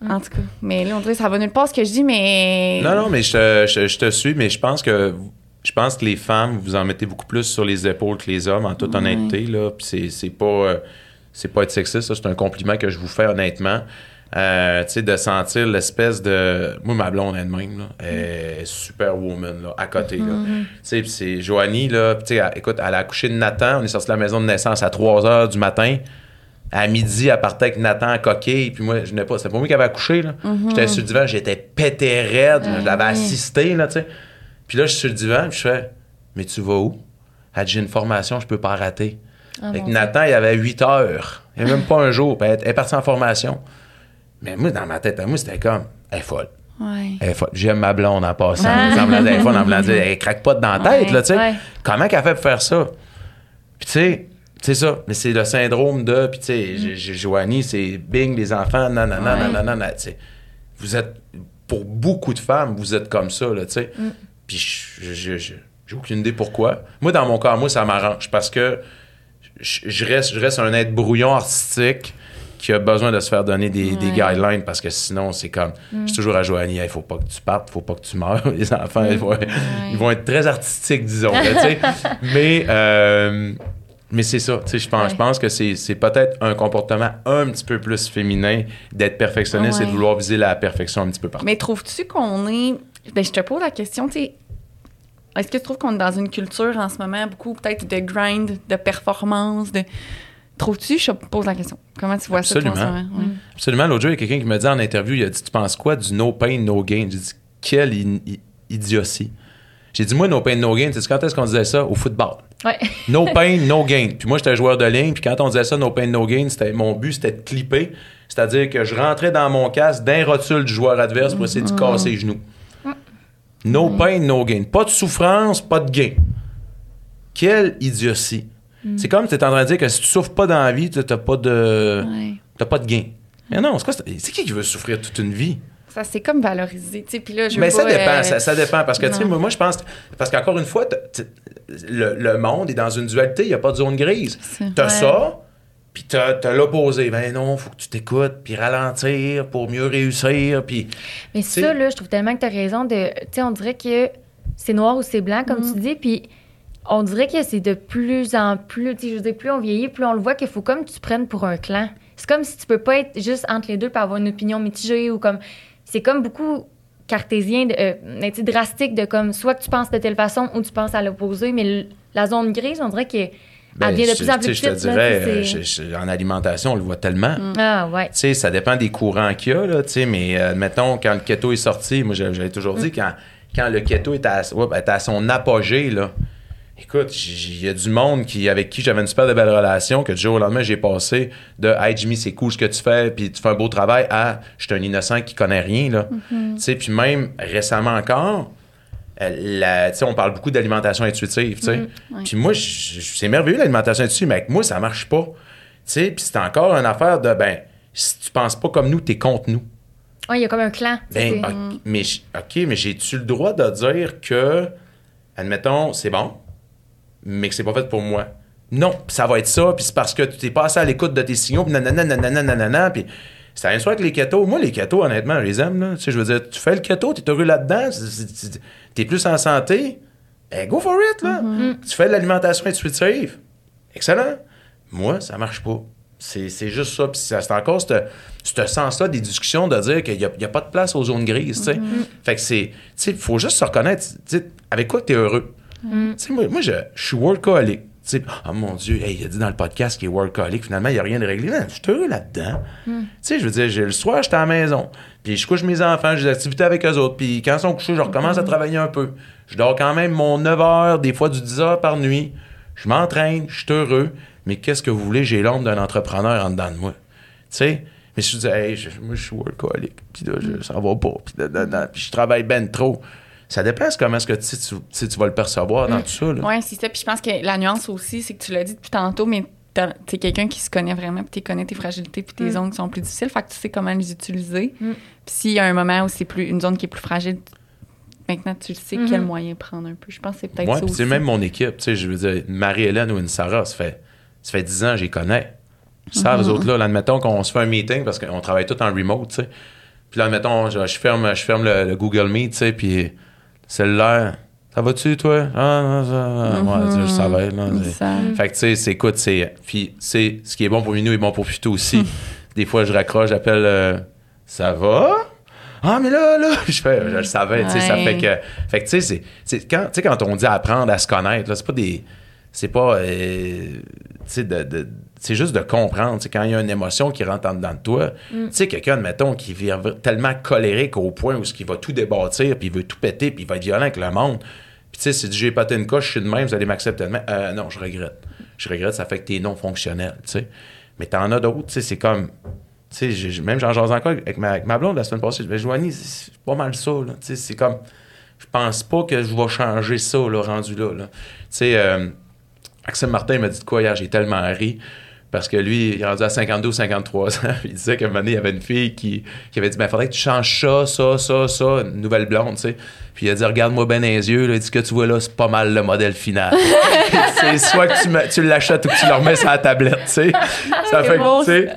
Mm. En tout cas, mais là, on dirait que ça va nulle part ce que je dis, mais... Non, non, mais je te, je- je te suis, mais je pense que je pense que les femmes, vous en mettez beaucoup plus sur les épaules que les hommes, en toute Ouais. honnêteté. Là, puis c'est, c'est pas euh, c'est pas être sexiste, ça, c'est un compliment que je vous fais honnêtement. Euh, tu sais, de sentir l'espèce de. Moi, ma blonde elle-même, là, elle est superwoman, là, à côté. là. Tu sais, puis c'est Joanie, là, puis tu sais, écoute, elle a accouché de Nathan, on est sorti de la maison de naissance à 3 h du matin. À midi, elle partait avec Nathan à coquille, puis moi, je n'ai pas. C'était pas moi qui avais accouché, là. J'étais sur le divan, j'étais pété raide, je l'avais assisté, là, tu sais. Puis là, je suis sur le divan, puis je fais Mais tu vas où? Elle dit J'ai une formation, je peux pas rater. Ah, mon Dieu. Nathan, il y avait 8 heures. Il n'y a même pas un jour. Puis elle elle est partie en formation. Mais moi, dans ma tête, à moi, c'était comme Elle est folle. Ouais. Elle est folle. J'aime ma blonde en passant. En Elle est folle, en Elle craque pas dans la tête, Ouais, là, tu sais. ouais. Comment qu'elle fait pour faire ça? Puis tu sais, c'est ça. Mais c'est le syndrome de. Puis tu sais, j'ai- j'ai Joanie, c'est bing, les enfants, nanana, Ouais. nanana, nanana, tu sais. Vous êtes, pour beaucoup de femmes, vous êtes comme ça, là, tu sais. Puis je- j'ai aucune idée pourquoi. Moi, dans mon cas, moi, ça m'arrange parce que je, je reste, je reste un être brouillon artistique qui a besoin de se faire donner des, des guidelines parce que sinon, c'est comme. Je suis toujours à Joanie, il faut pas que tu partes, faut pas que tu meurs. Les enfants, ils, vont, ils vont être très artistiques, disons. là, mais. euh, mais c'est ça, tu sais, je pense, Ouais. je pense que c'est c'est peut-être un comportement un petit peu plus féminin d'être perfectionniste et de vouloir viser la perfection un petit peu partout. Mais trouves-tu qu'on est. Ben, je te pose la question, tu sais. Est-ce que tu trouves qu'on est dans une culture en ce moment beaucoup peut-être de grind, de performance, de. Trouves-tu, je te pose la question. Comment tu vois ça en ce Absolument. Ouais. Absolument. L'autre jour, il y a quelqu'un qui me dit en interview, il a dit Tu penses quoi du no pain, no gain J'ai dit Quelle idiotie. J'ai dit Moi, no pain, no gain, tu sais quand est-ce qu'on disait ça Au football? Ouais. No pain, no gain. Puis moi, j'étais joueur de ligne, puis quand on disait ça, no pain, no gain, c'était, mon but, c'était de clipper. C'est-à-dire que je rentrais dans mon casque d'un rotule du joueur adverse pour essayer de casser les genoux. No pain, no gain. Pas de souffrance, pas de gain. Quelle idiotie. C'est comme si tu es en train de dire que si tu souffres pas dans la vie, tu n'as pas de. Ouais. T'as pas de gain. Mais non, c'est quoi? C'est c'est qui qui veut souffrir toute une vie? Ça, c'est comme valorisé, tu. Puis là, je Mais ça pas, dépend, euh, ça, ça dépend. Parce que, tu sais, moi, moi, je pense. Parce qu'encore une fois, le, le monde est dans une dualité, il n'y a pas de zone grise. T'as Ouais. ça, puis t'as as, l'opposé. Ben non, faut que tu t'écoutes, puis ralentir pour mieux réussir, puis. Mais ça, là, je trouve tellement que tu as raison de. Tu sais, on dirait que c'est noir ou c'est blanc, comme Mm. tu dis, puis on dirait que c'est de plus en plus. Tu sais, je veux dire, plus on vieillit, plus on le voit qu'il faut comme tu te prennes pour un clan. C'est comme si tu peux pas être juste entre les deux pour avoir une opinion mitigée ou comme. C'est comme beaucoup cartésien, de, euh, mais tu sais, drastique de comme soit que tu penses de telle façon ou tu penses à l'opposé, mais le- la zone grise, on dirait qu'elle Ben, elle devient de plus en plus Je te dirais, euh, c'est- je- je- en alimentation, on le voit tellement. Ah, ouais. Tu sais, ça dépend des courants qu'il y a, là, tu sais, mais euh, mettons, quand le keto est sorti, moi, j'avais toujours dit, quand, quand le keto est à, ouais, était à son apogée, là, écoute, il y a du monde qui, avec qui j'avais une super de belle relation, que du jour au lendemain, j'ai passé de Hey Jimmy, c'est cool ce que tu fais, puis tu fais un beau travail, à je suis un innocent qui connaît rien, là. Tu sais, puis même récemment encore, la- tu sais, on parle beaucoup d'alimentation intuitive, tu sais. ouais. Puis moi, je- je- c'est merveilleux l'alimentation intuitive, mais avec moi, ça marche pas. Tu sais, puis c'est encore une affaire de, ben, si tu penses pas comme nous, t'es contre nous. Ouais, il y a comme un clan. Ben, mais, OK, mais j'ai-tu le droit de dire que, admettons, c'est bon, mais que c'est pas fait pour moi? Non, ça va être ça, puis c'est parce que tu t'es passé à l'écoute de tes signaux, puis nanana, nanana, nanana, puis c'est la même chose avec les ketos. Moi, les ketos, honnêtement, je les aime, là. Tu sais, je veux dire, tu fais le keto, t'es heureux là-dedans, t'es plus en santé, ben go for it, là. Tu fais de l'alimentation intuitive, excellent. Moi, ça marche pas. C'est c'est juste ça. Puis ça- c'est encore ce ce sens-là des discussions de dire qu'il n'y a, a pas de place aux zones grises. tu sais. Fait que c'est. Il faut juste se reconnaître. avec quoi tu es heureux? Tu sais, moi, moi, je, je suis workaholic. Tu sais, oh mon Dieu, hey, il a dit dans le podcast qu'il est workaholic. Finalement, il n'y a rien de réglé. Non, je suis heureux là-dedans. Tu sais, je veux dire, j'ai- le soir, j'étais à la maison. Puis je couche mes enfants, j'ai des activités avec eux autres. Puis quand ils sont couchés, je recommence à travailler un peu. Je dors quand même mon 9 heures, des fois du 10 heures par nuit. Je m'entraîne, je suis heureux. Mais qu'est-ce que vous voulez? J'ai l'ombre d'un entrepreneur en dedans de moi. Tu sais? Mais je me dis, hey, je- moi, je suis workaholic. Puis là, je, ça va pas. Puis, da, puis je travaille ben trop. Ça dépend comment est-ce que tu, sais, tu, tu vas le percevoir dans tout ça. Là. Oui, c'est ça. Puis je pense que la nuance aussi, c'est que tu l'as dit depuis tantôt, mais t'es quelqu'un qui se connaît vraiment, puis tu connais tes fragilités, puis tes zones qui sont plus difficiles. Fait que tu sais comment les utiliser. Mm. Puis s'il y a un moment où c'est plus une zone qui est plus fragile, maintenant tu sais quel moyen prendre un peu. Je pense que c'est peut-être Ouais, ça puis aussi. c'est même mon équipe. Tu sais, je veux dire, une Marie-Hélène ou une Sarah, ça fait, ça fait 10 ans, je les connais. Savent, Mhm. eux autres, là, là, admettons qu'on se fait un meeting parce qu'on travaille tout en remote, tu sais. Puis là, admettons, je, je ferme, je ferme le, le Google Meet, tu sais, puis celle-là, ça va-tu, toi? Ah, non, ça, ouais, tu sais, je savais, là. Savent. Fait que, tu sais, c'est, écoute, c'est. Puis, c'est ce qui est bon pour Minou est bon pour Futo aussi. Des fois, je raccroche, j'appelle euh, Ça va? Ah, mais là, là, je fais, je le savais, tu sais, ça Ouais. fait que. Fait que, tu sais, c'est- c'est. Quand, tu sais, quand on dit apprendre à se connaître, là, c'est pas des. C'est pas. euh, tu sais, de. de- c'est juste de comprendre. Quand il y a une émotion qui rentre en dedans de toi, tu sais, quelqu'un, mettons, qui vient tellement colérique au point où il va tout débâtir, puis il veut tout péter, puis il va être violent avec le monde. Puis tu sais, si j'ai pété une coche, je suis de même, vous allez m'accepter de même. Euh, non, je regrette. Je regrette, ça fait que t'es non fonctionnel, tu sais. Mais t'en as d'autres, tu sais, c'est comme... Tu sais, même j'en jase encore avec ma, avec ma blonde la semaine passée. Je dis, Joanie, c'est pas mal ça, là. Tu sais, c'est comme... Je pense pas que je vais changer ça, là, rendu là, là. Tu sais, euh, Axel Martin il m'a dit de quoi hier? J'ai tellement ri. Parce que lui, il est rendu à 52 ou 53 ans. il disait qu'à un moment donné, il y avait une fille qui, qui avait dit Ben, faudrait que tu changes ça, ça, ça, ça, une nouvelle blonde, tu sais. Puis il a dit Regarde-moi bien les yeux, là. il dit Ce que tu vois là, c'est pas mal le modèle final. c'est soit que tu, me- tu l'achètes ou que tu le remets sur la tablette, tu sais. Ça fait que, tu sais.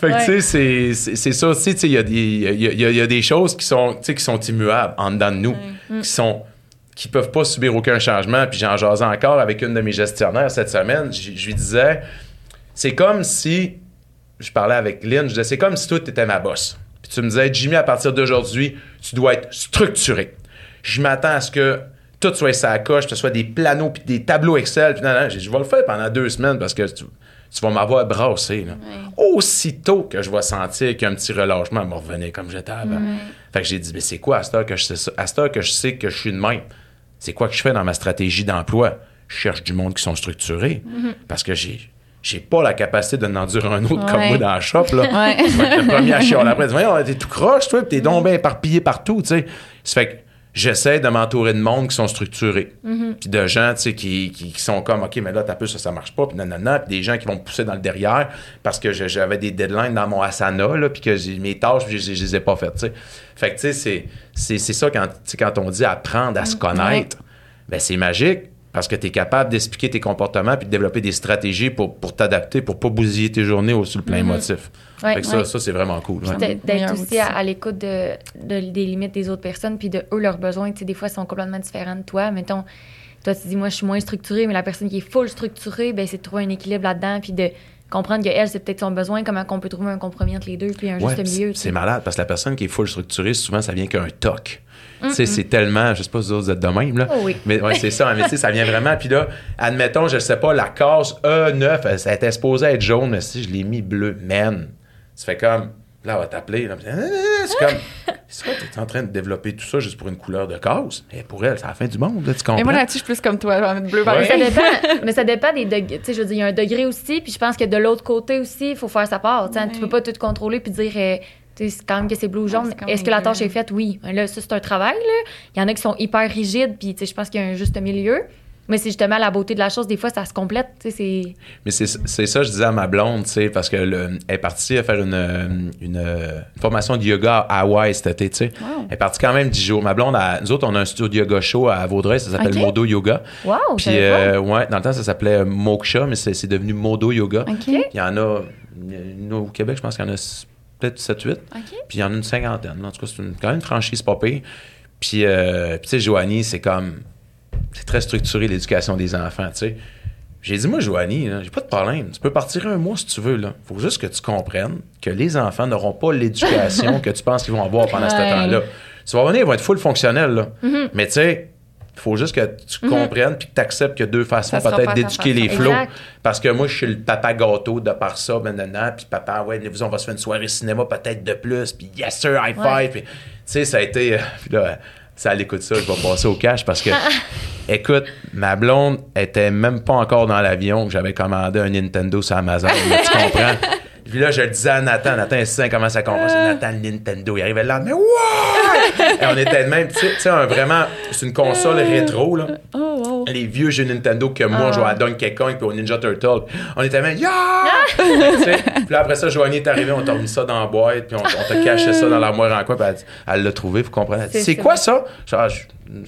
Fait que, Ouais. tu sais, c'est- c'est c'est ça aussi, tu sais, il y, a des- y a- y a- il y a des choses qui sont, tu sais, qui sont immuables en dedans de nous, qui sont qui peuvent pas subir aucun changement. Puis j'en jasais encore avec une de mes gestionnaires cette semaine. Je lui disais, c'est comme si, je parlais avec Lynn, je disais, c'est comme si toi, tu étais ma boss. Puis tu me disais, Jimmy, à partir d'aujourd'hui, tu dois être structuré. Je m'attends à ce que tout soit sa coche, que ce soit des planos puis des tableaux Excel. Puis non, non, je vais le faire pendant deux semaines parce que tu, tu vas m'avoir brassé. là. Aussitôt que je vais sentir qu'il y a un petit relâchement, elle va revenir comme j'étais avant. Fait que j'ai dit, mais c'est quoi à cette heure que je sais ça? À cette heure que je sais que je suis de même? C'est quoi que je fais dans ma stratégie d'emploi? Je cherche du monde qui sont structurés parce que j'ai. J'ai pas la capacité de n'endurer un autre comme moi dans la shop. Là. Ouais. Je le premier à chialer après. T'es tout croche, toi, t'es donc bien éparpillé partout, tu sais. Ça fait que j'essaie de m'entourer de monde qui sont structurés. Puis de gens, tu sais, qui, qui, qui sont comme, OK, mais là, t'as peu, ça, ça marche pas, puis nanana. Puis des gens qui vont me pousser dans le derrière parce que je- j'avais des deadlines dans mon asana, là, puis que j'ai mes tâches, puis je, je les ai pas faites, tu sais. Fait que, tu sais, c'est- c'est c'est ça quand, quand on dit apprendre à se connaître, ben c'est magique. Parce que tu es capable d'expliquer tes comportements puis de développer des stratégies pour, pour t'adapter, pour pas bousiller tes journées au sur le plein motif. Ouais, fait que ça, ouais. ça c'est vraiment cool. ouais. D'être aussi à, à l'écoute de, de- des limites des autres personnes, puis de eux, leurs besoins. Tu sais, des fois, ils sont complètement différents de toi. Mettons, toi, tu dis, moi, je suis moins structurée, mais la personne qui est full structurée, ben, c'est de trouver un équilibre là-dedans, puis de comprendre qu'elle, c'est peut-être son besoin, comment on peut trouver un compromis entre les deux, puis un Ouais, juste milieu. C'est malade parce que la personne qui est full structurée, souvent, ça vient qu'un toc. Tu sais, c'est tellement, je sais pas si vous autres, êtes de même, là. Oh oui. Mais ouais, c'est ça, mais tu sais, ça vient vraiment. Puis là, admettons, je sais pas, la case E9, elle, ça était supposée être jaune, mais si je l'ai mis bleu, man. Ça fait comme, là, on va t'appeler. là, puis, ah, C'est comme, c'est quoi, t'es en train de développer tout ça juste pour une couleur de case? Et pour elle, c'est la fin du monde, là, tu comprends? Mais moi, là-dessus, je suis plus comme toi, je vais mettre bleu Mais ça dépend, mais ça dépend des degrés. Tu sais, je veux dire, il y a un degré aussi, puis je pense que de l'autre côté aussi, il faut faire sa part. Tu sais, Tu peux pas tout contrôler puis dire, euh, c'est quand même que c'est bleu ou jaune. c'est comme Est-ce que la tâche est faite? Oui. Là, ça, c'est un travail. Là. Il y en a qui sont hyper rigides, puis tu sais, je pense qu'il y a un juste milieu. Mais c'est justement la beauté de la chose. Des fois, ça se complète. tu sais, C'est... Mais c'est c'est ça, je disais à ma blonde, tu sais, parce qu'elle est partie à faire une, une, une formation de yoga à Hawaï cet été, tu sais. Wow. Elle est partie quand même 10 jours. Ma blonde, elle- nous autres, on a un studio de yoga show à Vaudreuil, ça s'appelle. Modo Yoga. Wow, Puis, euh, ouais, dans le temps, ça s'appelait Moksha, mais c'est c'est devenu Modo Yoga. OK. Il y en a, a au Québec, je pense qu'il y en a peut-être 7-8. OK. Puis il y en a une cinquantaine. En tout cas, c'est quand même une franchise pas pire. Puis, euh, puis tu sais, Joanie, c'est comme. C'est très structuré, l'éducation des enfants, tu sais. J'ai dit, moi, Joanie, j'ai pas de problème. Tu peux partir un mois si tu veux, là. Faut juste que tu comprennes que les enfants n'auront pas l'éducation que tu penses qu'ils vont avoir pendant ce temps-là. Tu vas venir, ils vont être full fonctionnels, là. Mm-hmm. Mais tu sais, il faut juste que tu comprennes puis que tu acceptes qu'il y a deux façons peut-être d'éduquer les flots. Parce que moi, je suis le papa gâteau de par ça, maintenant, puis papa, ouais, on va se faire une soirée cinéma peut-être de plus, puis yes sir, high five. Puis, tu sais, ça a été. euh, puis là, ça, elle écoute ça, je vais passer au cash parce que, écoute, ma blonde était même pas encore dans l'avion que j'avais commandé un Nintendo sur Amazon, là, tu comprends? Puis là, je le disais à Nathan, Nathan, il sait comment ça comprend. C'est Nathan, le Nintendo. Il arrivait là, mais ouais! Et on était de même, tu sais, vraiment, c'est une console rétro, là Oh, wow. les vieux jeux Nintendo que moi, je jouais à Donkey Kong puis au Ninja Turtle. On était même, yeah! Sais, puis là, après ça, Joanie est arrivée, on t'a remis ça dans la boîte, puis on, on t'a caché ça dans l'armoire en coin, puis elle, l'a trouvé, vous comprenez? C'est quoi ça? Ah, je-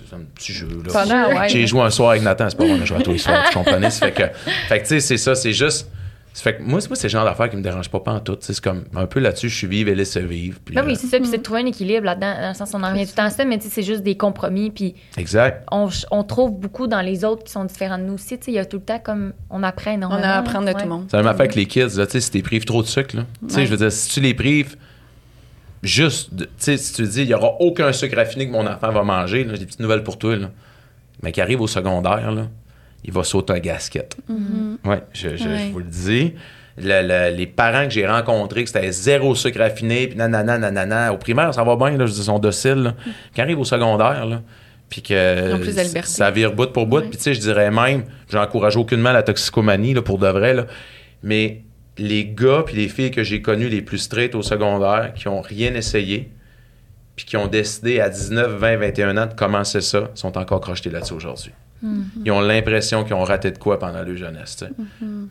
c'est un petit jeu, là. Ouais. J'ai joué un soir avec Nathan, c'est pas bon, on a joué à tous les soirs, tu comprenais? Fait que, fait que tu sais, c'est ça, c'est juste. Ça fait que moi, c'est moi, c'est le genre d'affaires qui me dérange pas, pas en tout. C'est comme un peu là-dessus, je suis vive et laisse vivre. puis, Ben oui, euh, c'est ça. Puis c'est de trouver un équilibre là-dedans. Dans le sens, on en revient tout le temps à ça, mais tu sais, c'est juste des compromis. Puis exact. on, on trouve beaucoup dans les autres qui sont différents de nous aussi. Tu sais, il y a tout le temps comme. On apprend On énormément. a à apprendre de Ouais. tout le monde. C'est la même affaire avec les kids, là, tu sais, si tu prives trop de sucre, là. Tu sais, Ouais. je veux dire, si tu les prives juste, de- tu sais, si tu dis, il n'y aura aucun sucre raffiné que mon enfant va manger, là, j'ai des petites nouvelles pour toi, là. Mais qui arrive au secondaire, là, il va sauter un gasket. Ouais, je, je- je Ouais. vous le dis. Le- le- les parents que j'ai rencontrés, que c'était zéro sucre raffiné, puis nanana, nanana, au primaire, ça va bien, là, je dis, ils sont dociles, là. Qui arrive au secondaire, là, puis que plus ça vire bout pour bout. Ouais. Puis tu sais, je dirais même, j'encourage aucunement la toxicomanie, là, pour de vrai, là. Mais les gars puis les filles que j'ai connus les plus straight au secondaire, qui ont rien essayé, puis qui ont décidé à 19, 20, 21 ans de commencer ça, sont encore crochetés là-dessus aujourd'hui. Ils ont l'impression qu'ils ont raté de quoi pendant leur jeunesse. sais.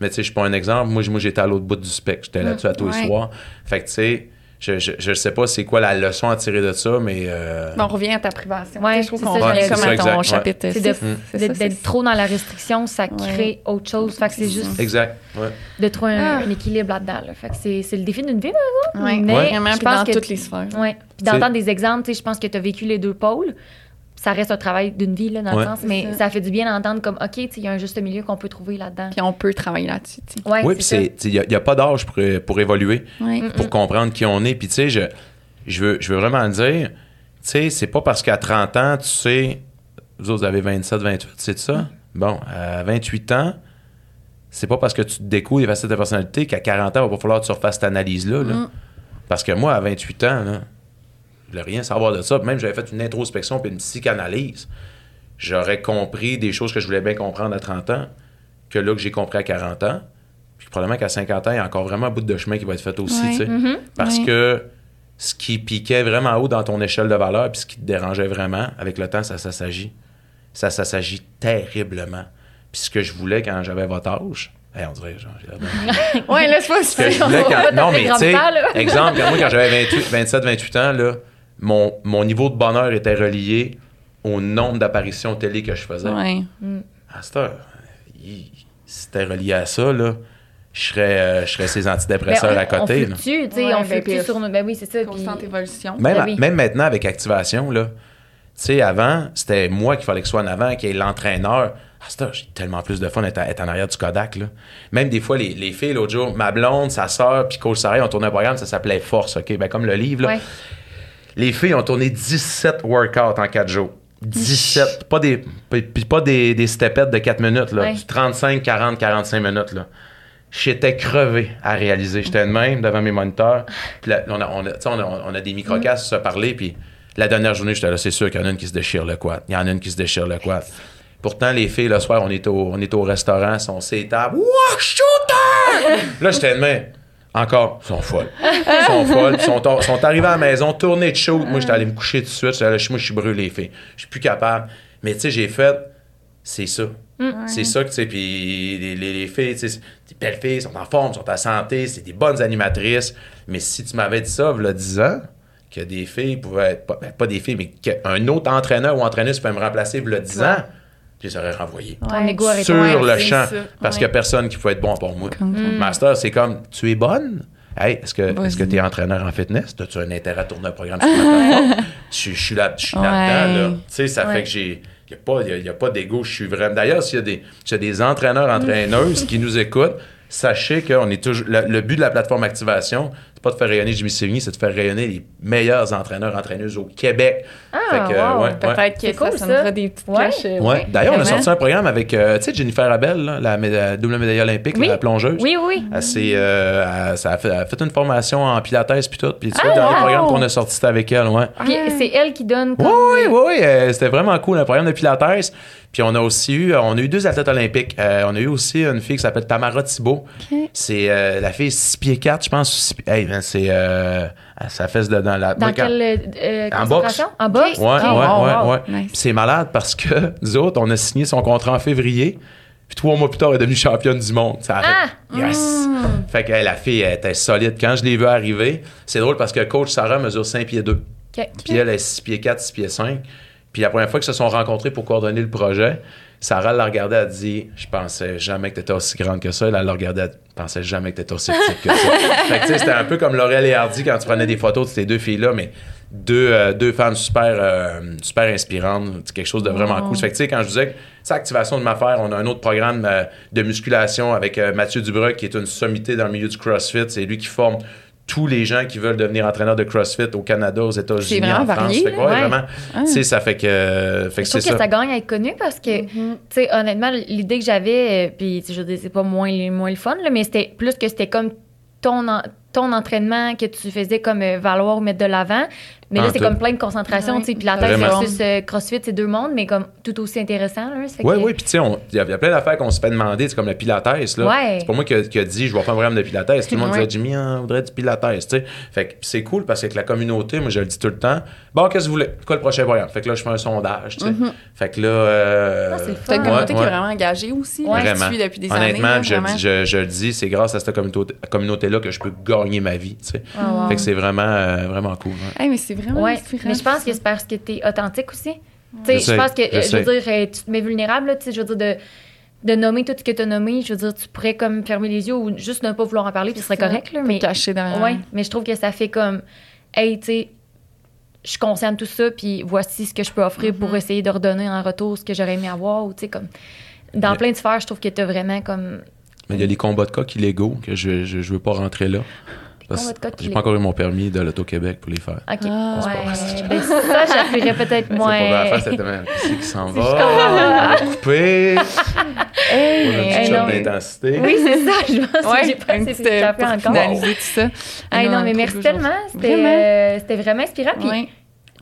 Mais tu sais, je suis pas un exemple. Moi, j'étais à l'autre bout du spectre. J'étais là-dessus à tous les soirs. Fait que tu sais, je, je, je sais pas c'est quoi la leçon à tirer de ça, mais. euh, on revient à ta privation. Ouais, je trouve c'est qu'on revient comme à ton Exact, ouais. chapitre. C'est six. de- C'est d'être ça, d'être c'est- trop dans la restriction, ça Ouais. crée autre chose. Fait que c'est juste. Exact. Ouais. de trouver un, Ah. un équilibre là-dedans. là. Fait que c'est c'est le défi d'une vie, par Ouais, Mais vraiment, je puis pense dans que- toutes les sphères. Ouais. Puis d'entendre des exemples, tu sais, je pense que tu as vécu les deux pôles. Ça reste un travail d'une vie, là, dans Ouais. le sens, mais ça. ça. fait du bien d'entendre comme, OK, il y a un juste milieu qu'on peut trouver là-dedans. Puis on peut travailler là-dessus. Ouais, Oui, puis. Il n'y a, pas d'âge pour, pour évoluer. Ouais. pour comprendre qui on est. Puis, tu sais, je, je, veux, je veux vraiment dire, tu sais, c'est pas parce qu'à 30 ans, tu sais, vous autres, vous avez 27, 28, c'est ça? Bon, à 28 ans, c'est pas parce que tu te découvres les facettes de personnalité qu'à 40 ans, il va pas falloir que tu refasses cette analyse-là. là. Mm. Parce que moi, à 28 ans, là, voulais rien savoir de ça. Même j'avais fait une introspection puis une psychanalyse. J'aurais compris des choses que je voulais bien comprendre à 30 ans que là que j'ai compris à 40 ans. Puis probablement qu'à 50 ans, il y a encore vraiment un bout de chemin qui va être fait aussi. Ouais. Mhm. Parce Ouais. que ce qui piquait vraiment haut dans ton échelle de valeur, puis ce qui te dérangeait vraiment, avec le temps, ça s'assagit. Ça s'assagit terriblement. Puis ce que je voulais quand j'avais votre âge, hey, on dirait, genre, j'ai Ouais, laisse pas ce que je voulais quand- Non, mais tu sais, exemple, quand moi, quand j'avais 28, 27, 28 ans, là, mon, mon niveau de bonheur était relié au nombre d'apparitions télé que je faisais. Ouais. À cette heure, il- si c'était relié à ça, là, je serais, euh, je serais ces antidépresseurs Ben, on- à côté. On fluctue, tu sais, Ouais, on ben, fluctue puis- sur nos. Ben oui, c'est ça. puis- Constante évolution. Même, Ben oui. même maintenant, avec activation, là, tu sais, avant, c'était moi qu'il fallait que soit en avant, qui est l'entraîneur. À cette heure, j'ai tellement plus de fun d'être à- être en arrière du Kodak. Là. Même des fois, les, les filles, l'autre jour, ma blonde, sa soeur, puis Cole Sarray, ont tourné un programme, ça s'appelait Force, OK? Ben, comme le livre, là. Ouais. Les filles ont tourné 17 workouts en 4 jours. 17. Pas des, pas des, des stepettes de 4 minutes, là. Ouais. Du 35, 40, 45 minutes, là. J'étais crevé à réaliser. J'étais de même devant mes moniteurs. Puis là, on, a, on, a, on, a, on a des microcastes se parler. Puis la dernière journée, j'étais là, c'est sûr qu'il y en a une qui se déchire le quad. Il y en a une qui se déchire le quad. Pourtant, les filles, le soir, on est au, on est au restaurant, sont ces tables. Wow, shooter! là, j'étais de même. Encore, ils sont folles. Ils sont folles. Ils sont, sont arrivés à la maison, tournés de shoot. Moi, j'étais allé me coucher tout de suite. J'étais allé, moi, je suis brûlé, les filles. Je suis plus capable. Mais tu sais, j'ai fait, c'est ça. C'est ça que, tu sais, puis les, les, les filles, tu sais, des belles filles, sont en forme, sont en santé, c'est des bonnes animatrices. Mais si tu m'avais dit ça, il y a 10 ans, que des filles pouvaient être, pas, ben, pas des filles, mais qu'un autre entraîneur ou entraîneuse pouvait me remplacer il y a 10 ans, je les aurais renvoyés. Sur Ouais, le champ. ça. Parce Ouais. qu'il n'y a personne qui peut être bon pour moi. Comme ça. Master, c'est comme, tu es bonne? Hey, est-ce que Vas-y. est-ce que tu es entraîneur en fitness? As-tu un intérêt à tourner un programme sur ma plateforme? Je, suis là, je suis là-dedans, là. Tu sais, ça Ouais. fait que j'ai. Il n'y a pas, y a- y a pas d'ego. Je suis vraiment. D'ailleurs, s'il y a des, s'il y a des entraîneurs, entraîneuses qui nous écoutent, sachez qu'on est toujours. Le, le but de la plateforme Activation, c'est pas de faire rayonner Jimmy Sévigny, c'est de faire rayonner les meilleurs entraîneurs, entraîneuses au Québec. Ah, Fait que, wow. ouais, ouais. Peut-être que C'est ça, cool, ça ça. nous fera des petites Ouais. euh, Ouais. D'ailleurs, on a sorti un programme avec, euh, tu sais, Jennifer Abel, là, la, double médaille olympique, Oui. la plongeuse. Oui, oui. Elle, euh, elle- ça a fait, elle a fait une formation en pilates puis tout. Puis tu vois, Ah, le dernier wow. programme qu'on a sorti, c'était avec elle, ouais. Puis c'est elle qui donne. comme- Oui, oui, oui, oui, euh, c'était vraiment cool, un programme de pilates. Puis on a aussi eu, on a eu deux athlètes olympiques. Euh, on a eu aussi une fille qui s'appelle Tamara Thibault. C'est euh, la fille 6 pieds 4, je pense. hey, c'est euh, ça fesse dedans la Dans quelle euh, En concentration? En boxe? Ouais, Ok. ouais, Wow, ouais, wow. ouais. Nice. Puis c'est malade parce que nous autres, on a signé son contrat en février. Puis trois mois plus tard, elle est devenue championne du monde. Ça Ah! Yes! Fait que hey, la fille, elle était solide. Quand je l'ai vue arriver, c'est drôle parce que coach Sarah mesure 5 pieds 2. Ok. Puis elle est 6 pieds 4, 6 pieds 5. Puis la première fois qu'ils se sont rencontrés pour coordonner le projet, Sarah l'a regardé, elle a dit Je pensais jamais que tu étais aussi grande que ça. Elle l'a regardé, elle pensait jamais que tu étais aussi petite que ça. fait que c'était un peu comme Laurel et Hardy quand tu prenais des photos de ces deux filles-là, mais deux, euh, deux femmes super, euh, super inspirantes. C'est quelque chose de vraiment cool. Fait que tu sais, quand je disais que c'est activation de ma faire, on a un autre programme euh, de musculation avec euh, Mathieu Dubreuil, qui est une sommité dans le milieu du CrossFit. C'est lui qui forme tous les gens qui veulent devenir entraîneurs de CrossFit au Canada, aux États-Unis, en France. varié, Fait que, ouais, Ouais. vraiment. Tu sais, ça fait que, fait que Je trouve c'est que ça. ça. gagne à être connu parce que, tu sais, honnêtement, l'idée que j'avais, euh, puis tu sais, je veux dire, c'est pas moins, moins le fun, là, mais c'était plus que c'était comme ton, en- ton entraînement que tu faisais comme euh, valoir ou mettre de l'avant. Mais là, c'est comme plein de concentration, Ouais. tu sais, puis versus euh, CrossFit, c'est deux mondes, mais comme tout aussi intéressant, Oui, que- oui, puis tu sais, il y, a il y a plein d'affaires qu'on se fait demander, c'est comme le pilates, là. Ouais. C'est pas moi qui a, qui a dit, je vais faire un programme de pilates. Tout le monde Ouais. disait, Jimmy, hein, on voudrait du pilates, tu sais. Fait que c'est cool parce qu'avec la communauté, moi, je le dis tout le temps, bon, qu'est-ce que vous voulez? Quoi le prochain programme? Fait que là, je fais un sondage, tu sais. Fait que là, euh, Ah, c'est une communauté ouais, qui est vraiment engagée aussi. Ouais. là, suit depuis des Honnêtement, années. là, je, le vraiment. dis- je, je le dis, c'est grâce à cette communauté- communauté-là que je peux gagner ma vie, tu sais. Ah. Fait que c'est vraiment, euh, vraiment cool. mais c'est vraiment Ouais, inspirant, mais je pense ça. que c'est parce que t'es authentique aussi. Tu Je sais, je sais, pense que, je je veux dire, tu te mets vulnérable, là, tu je veux dire, de, de nommer tout ce que tu as nommé, je veux dire, tu pourrais comme fermer les yeux ou juste ne pas vouloir en parler, puis ce serait correct, là, mais... cacher derrière. Ouais, mais je trouve que ça fait comme, hey, tu sais, je suis consciente de tout ça, puis voici ce que je peux offrir Mm-hmm. pour essayer de redonner en retour ce que j'aurais aimé avoir, ou tu sais, comme... Dans Mais- plein de sphères, je trouve que tu as vraiment comme... Mais il y a les combats de coq illégaux que je, je, je veux pas rentrer là. De que j'ai pas encore eu mon permis de l'Auto-Québec pour les faire. OK, Ah, c'est ouais, ben ça, j'appuierais peut-être C'est moins... pas ma face, c'était même qui s'en va? comprends. On va couper. Hey, On a un hey, petit non, d'intensité. Oui, c'est ça, je pense que Ouais, j'ai pas un assez petit, fait euh, encore. pour finaliser tout ça. Hey, non, mais merci tellement. C'était Vraiment. euh, c'était vraiment inspirant. Puis Ouais.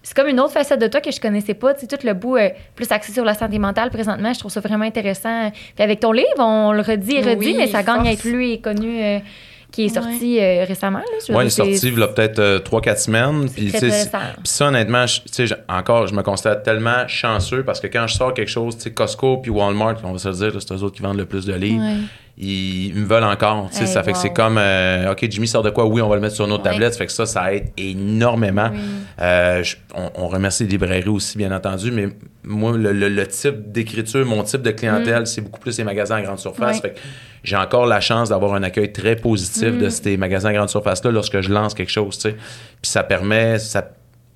c'est comme une autre facette de toi que je connaissais pas. Tu sais, tout le bout euh, plus axé sur la santé mentale présentement, je trouve ça vraiment intéressant. Puis avec ton livre, on le redit et redit, Oui, mais ça gagne à être lu et connu. euh, qui est sorti euh, récemment. Ouais, il est sorti il y a peut-être euh, 3-4 semaines. Puis ça, honnêtement, je- tu sais, je- encore, je me constate tellement chanceux parce que quand je sors quelque chose, tu sais, Costco puis Walmart, on va se le dire, c'est eux autres qui vendent le plus de livres. Ouais. Ils, ils me veulent encore. Hey, ça fait que c'est comme, euh, OK, Jimmy sort de quoi? Oui, on va le mettre sur nos Ouais. tablettes. Ça fait que ça, ça aide énormément. Oui. Euh, je- on, on remercie les librairies aussi, bien entendu, mais moi, le, le- le type d'écriture, mon type de clientèle, c'est beaucoup plus les magasins à grande surface. Ouais. Fait que j'ai encore la chance d'avoir un accueil très positif de ces magasins à grande surface-là lorsque je lance quelque chose, tu sais. Puis ça permet, ça,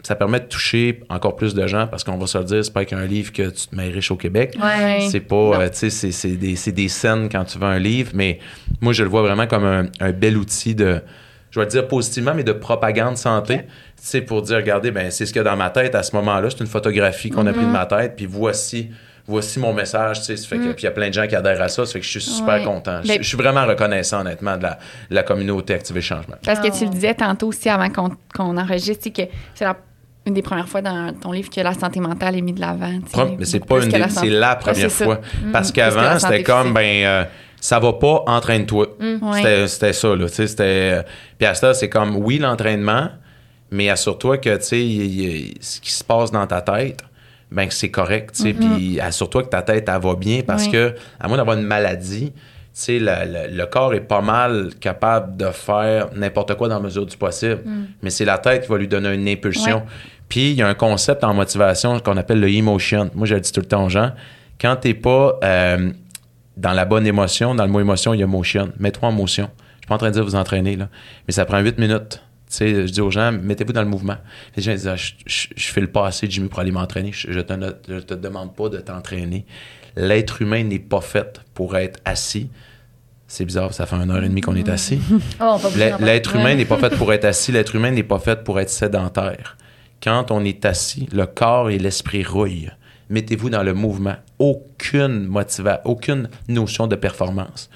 ça permet de toucher encore plus de gens parce qu'on va se le dire, c'est pas qu'un livre que tu te mets riche au Québec. Ouais. C'est pas, euh, tu sais, c'est- c'est des, c'est des scènes quand tu veux un livre, mais moi, je le vois vraiment comme un, un bel outil de, je vais le dire positivement, mais de propagande santé. Tu sais, pour dire, regardez, ben, c'est ce qu'il y a dans ma tête à ce moment-là. C'est une photographie qu'on a pris de ma tête, puis voici, voici mon message, tu sais. Fait que, puis il y a plein de gens qui adhèrent à ça, ça fait que je suis super Ouais. content. Je, Ben- je suis vraiment reconnaissant, honnêtement, de la, de la communauté Activer Changement. Parce que Ah. tu le disais tantôt aussi avant qu'on qu'on enregistre, que c'est la- une des premières fois dans ton livre que la santé mentale est mise de l'avant. mais c'est pas une des- la santé- c'est la première fois. Parce qu'avant, c'était comme, ben, euh, ça va pas, entraîne-toi. Ouais. C'était- ça, là. C'était. euh, Puis à ça, c'est comme, oui, l'entraînement, mais assure-toi que, tu sais, ce qui se passe dans ta tête, ben c'est correct, tu sais. Puis assure-toi que ta tête, elle va bien parce Oui. que, à moins d'avoir une maladie, tu sais, le, le- le corps est pas mal capable de faire n'importe quoi dans la mesure du possible. Mais c'est la tête qui va lui donner une impulsion. Ouais. Puis il y a un concept en motivation qu'on appelle le emotion. Moi, je le dis tout le temps aux gens. Quand t'es pas euh, dans la bonne émotion, dans le mot émotion, il y a motion. Mets-toi en motion. Je suis pas en train de dire vous entraîner, là. Mais ça prend huit minutes. Tu sais, je dis aux gens, mettez-vous dans le mouvement. Les gens disent, Ah, je, je, je fais le pas assez, Jimmy, pour aller m'entraîner. Je, je te, ne- je te demande pas de t'entraîner. L'être humain n'est pas fait pour être assis. C'est bizarre, ça fait une heure et demie qu'on est assis. Oh, L'être humain n'est pas fait pour être assis, l'être humain n'est pas fait pour être sédentaire. Quand on est assis, le corps et l'esprit rouillent. Mettez-vous dans le mouvement. Aucune motivation, aucune notion de performance.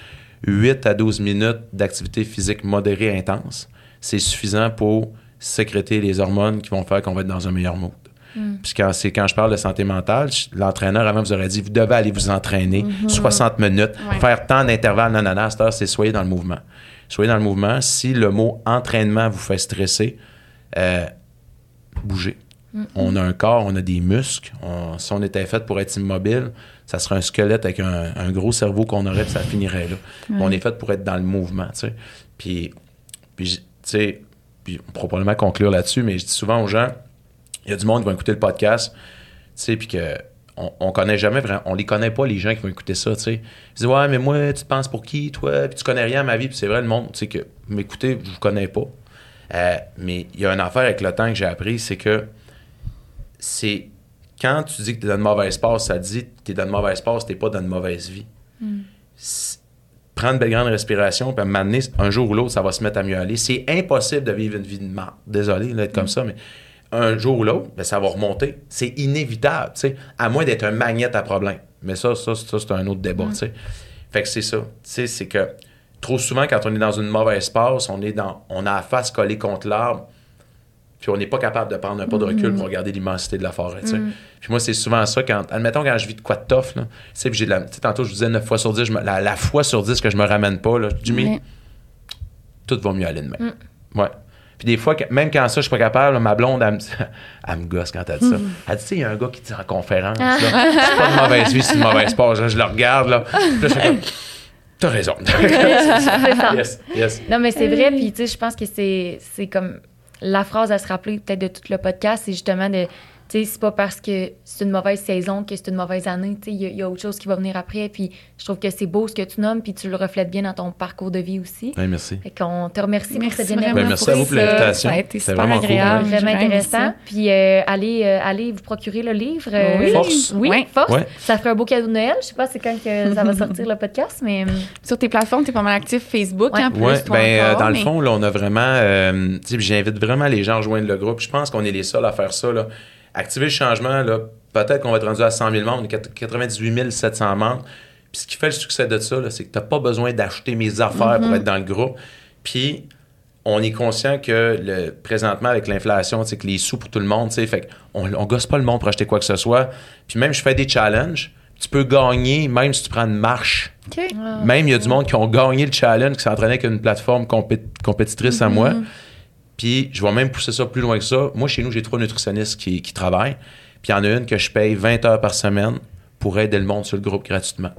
8 à 12 minutes d'activité physique modérée intense, c'est suffisant pour sécréter les hormones qui vont faire qu'on va être dans un meilleur mood. Puis quand, c'est quand je parle de santé mentale, l'entraîneur avant vous aurait dit vous devez aller vous entraîner 60 minutes, Ouais. faire tant d'intervalles, non, non, non, à cette heure, c'est soyez dans le mouvement. Soyez dans le mouvement. Si le mot entraînement vous fait stresser, euh, bougez. On a un corps, on a des muscles. On- si on était fait pour être immobile, ça serait un squelette avec un, un gros cerveau qu'on aurait, puis ça finirait là. On est fait pour être dans le mouvement, tu sais. Puis, puis tu sais, puis on pourra probablement conclure là-dessus, mais je dis souvent aux gens, il y a du monde qui va écouter le podcast, tu sais, puis que on, on connaît jamais vraiment, on les connaît pas les gens qui vont écouter ça, tu sais. Ils disent ouais, mais moi, tu te penses pour qui, toi, puis tu connais rien à ma vie, puis c'est vrai le monde, tu sais que m'écouter, je vous connais pas. Euh, mais il y a une affaire avec le temps que j'ai appris, c'est que c'est quand tu dis que tu es dans une mauvaise passe, ça dit que tu es dans une mauvaise passe, tu pas dans une mauvaise vie. S- Prends une belle grande respiration, puis à un jour ou l'autre, ça va se mettre à mieux aller. C'est impossible de vivre une vie de merde. Désolé d'être comme ça, mais un jour ou l'autre, ben, ça va remonter. C'est inévitable, tu sais, à moins d'être un magnète à problème. Mais ça, ça, ça c'est un autre débat, tu sais. Fait que c'est ça. Tu sais, c'est que trop souvent, quand on est dans une mauvaise passe, on est dans, on a la face collée contre l'arbre, puis on n'est pas capable de prendre un pas de recul pour regarder l'immensité de la forêt. sais. Puis moi, c'est souvent ça, quand, admettons, quand je vis de quoi de tough, là, tu sais, puis j'ai de la, tantôt, je vous disais 9 fois sur 10, je me- la, la fois sur 10 que je me ramène pas, là, Jimmy, Ouais. tout va mieux aller demain. Ouais. Puis des fois, même quand ça, je suis pas capable, là, ma blonde, elle me, elle me gosse quand elle dit ça. Elle dit, tu sais, il y a un gars qui dit en conférence, là, c'est pas une mauvaise vie, c'est une mauvaise passe. Je le regarde, là. Puis là, je fais comme, t'as raison. C'est ça. yes, yes. Non, mais c'est vrai, puis tu sais, je pense que c'est c'est comme la phrase à se rappeler peut-être de tout le podcast, c'est justement de, c'est pas parce que c'est une mauvaise saison que c'est une mauvaise année, tu sais, il y, a- il y a autre chose qui va venir après, puis je trouve que c'est beau ce que tu nommes, puis tu le reflètes bien dans ton parcours de vie aussi. Ouais, merci. Fait qu'on te remercie pour Merci cette vraiment générosité. Ben, merci à vous pour l'invitation. C'était super vraiment cool. agréable. Vraiment intéressant. ça. Puis euh, allez, euh, allez vous procurer le livre. euh, Oui. Force. Oui, Ouais. Force. Ça ferait un beau cadeau de Noël. Je sais pas c'est quand que ça va sortir le podcast, mais Sur tes plateformes, tu es pas mal actif Facebook, Ouais. en plus. Ouais, toi ben, encore, dans le fond, là, on a vraiment. euh, tu sais, j'invite vraiment les gens à rejoindre le groupe. Je pense qu'on est les seuls à faire ça. Là. Activer le changement, là, peut-être qu'on va être rendu à 100 000 membres, on est 98 700 membres. Puis ce qui fait le succès de ça, c'est que tu n'as pas besoin d'acheter mes affaires pour être dans le groupe. Puis on est conscient que le, présentement, avec l'inflation, que les sous pour tout le monde, fait qu'on on gosse pas le monde pour acheter quoi que ce soit. Puis même, je fais des challenges. Tu peux gagner même si tu prends une marche. Même, il y a du monde qui ont gagné le challenge, qui s'entraînait avec une plateforme compé- compétitrice à moi. Puis, je vais même pousser ça plus loin que ça. Moi, chez nous, j'ai trois nutritionnistes qui, qui travaillent. Puis, il y en a une que je paye 20 heures par semaine pour aider le monde sur le groupe gratuitement.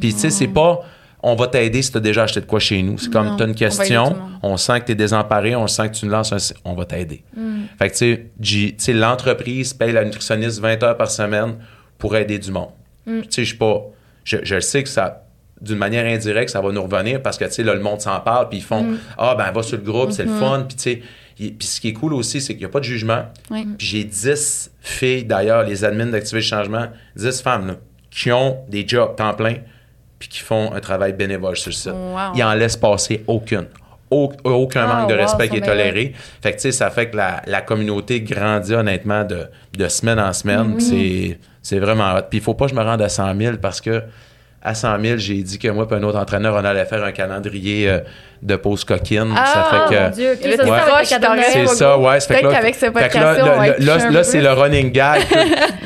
Puis, tu sais, c'est pas on va t'aider si tu as déjà acheté de quoi chez nous. C'est comme tu as une question, on sent que tu es désemparé, on sent que tu nous lances un. On va t'aider. Fait que, tu sais, l'entreprise paye la nutritionniste 20 heures par semaine pour aider du monde. Tu sais, je suis pas. Je, sais que ça. D'une manière indirecte, ça va nous revenir parce que, tu sais, là, le monde s'en parle, puis ils font Ah, ben, va sur le groupe, c'est le fun. Puis, tu sais, puis ce qui est cool aussi, c'est qu'il n'y a pas de jugement. Oui. Puis j'ai 10 filles, d'ailleurs, les admins d'Activer le Changement, 10 femmes, là, qui ont des jobs temps plein, puis qui font un travail bénévole sur le site. Wow. Ils en laissent passer aucune. Au- aucun Ah, manque de wow, respect qui est bien toléré. Fait que, tu sais, ça fait que la, la communauté grandit honnêtement de, de semaine en semaine. Puis C'est, c'est vraiment hot. Puis il faut pas que je me rende à 100 000 parce que à 100 000, j'ai dit que moi et un autre entraîneur, on allait faire un calendrier euh, de pause coquine. Ah, ça fait que... mon Dieu, Noël. C'est ça, ouais. Ça fait que là- qu'avec ce que là, là, là, c'est plus. le running gag.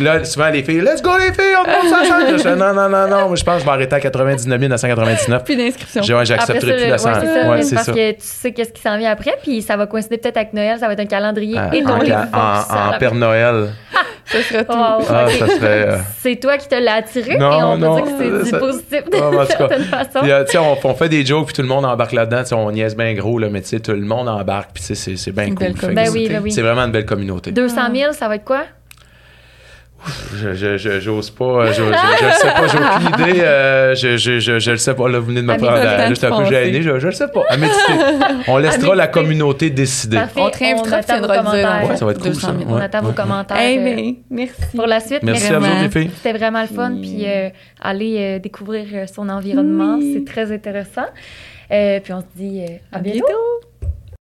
là, souvent, les filles, let's go les filles, on monte ça ensemble. Je fais, non, non, non, non. Moi, je pense que je vais arrêter à 99 999. Puis d'inscription. J'ai- ouais, J'accepterai plus la ça, ouais, 100. c'est ça, Ouais, mais c'est parce ça. que tu sais qu'est-ce qui s'en vient après, puis ça va coïncider peut-être avec Noël, ça va être un calendrier Ah, et en. Père Noël. Ce serait tout. Wow. Ah, Ok. ça serait. euh, C'est toi qui te l'as attiré? Non, et on non, peut dire que c'est du positif Ah, cas. certaine façon. Puis, euh, on, on fait des jokes, puis tout le monde embarque là-dedans. On niaise bien gros, là, mais tu sais, tout le monde embarque, puis c'est- c'est bien cool. Ben oui, ben oui. C'est vraiment une belle communauté. 200 000, ça va être quoi? Je, je, je- j'ose pas, euh, je, le sais pas, j'ai aucune idée. euh, je, je, je, je le sais pas. Là, vous venez de me prendre à- là, j'étais un peu gêné. Je, je le sais pas. À méditer. On laissera la communauté décider. Parfait. On te réinvitera, attend tu vos viendras le dire. commentaires. Ouais, ça va être cool, 200 ça. 000. On attend ouais. vos commentaires Eh euh, bien, merci. pour la suite. Merci mais à vous, Vraiment. les filles. C'était vraiment le fun. Puis euh, aller euh, découvrir euh, son environnement, Oui. c'est très intéressant. Euh, puis on se dit euh, à À bientôt. bientôt.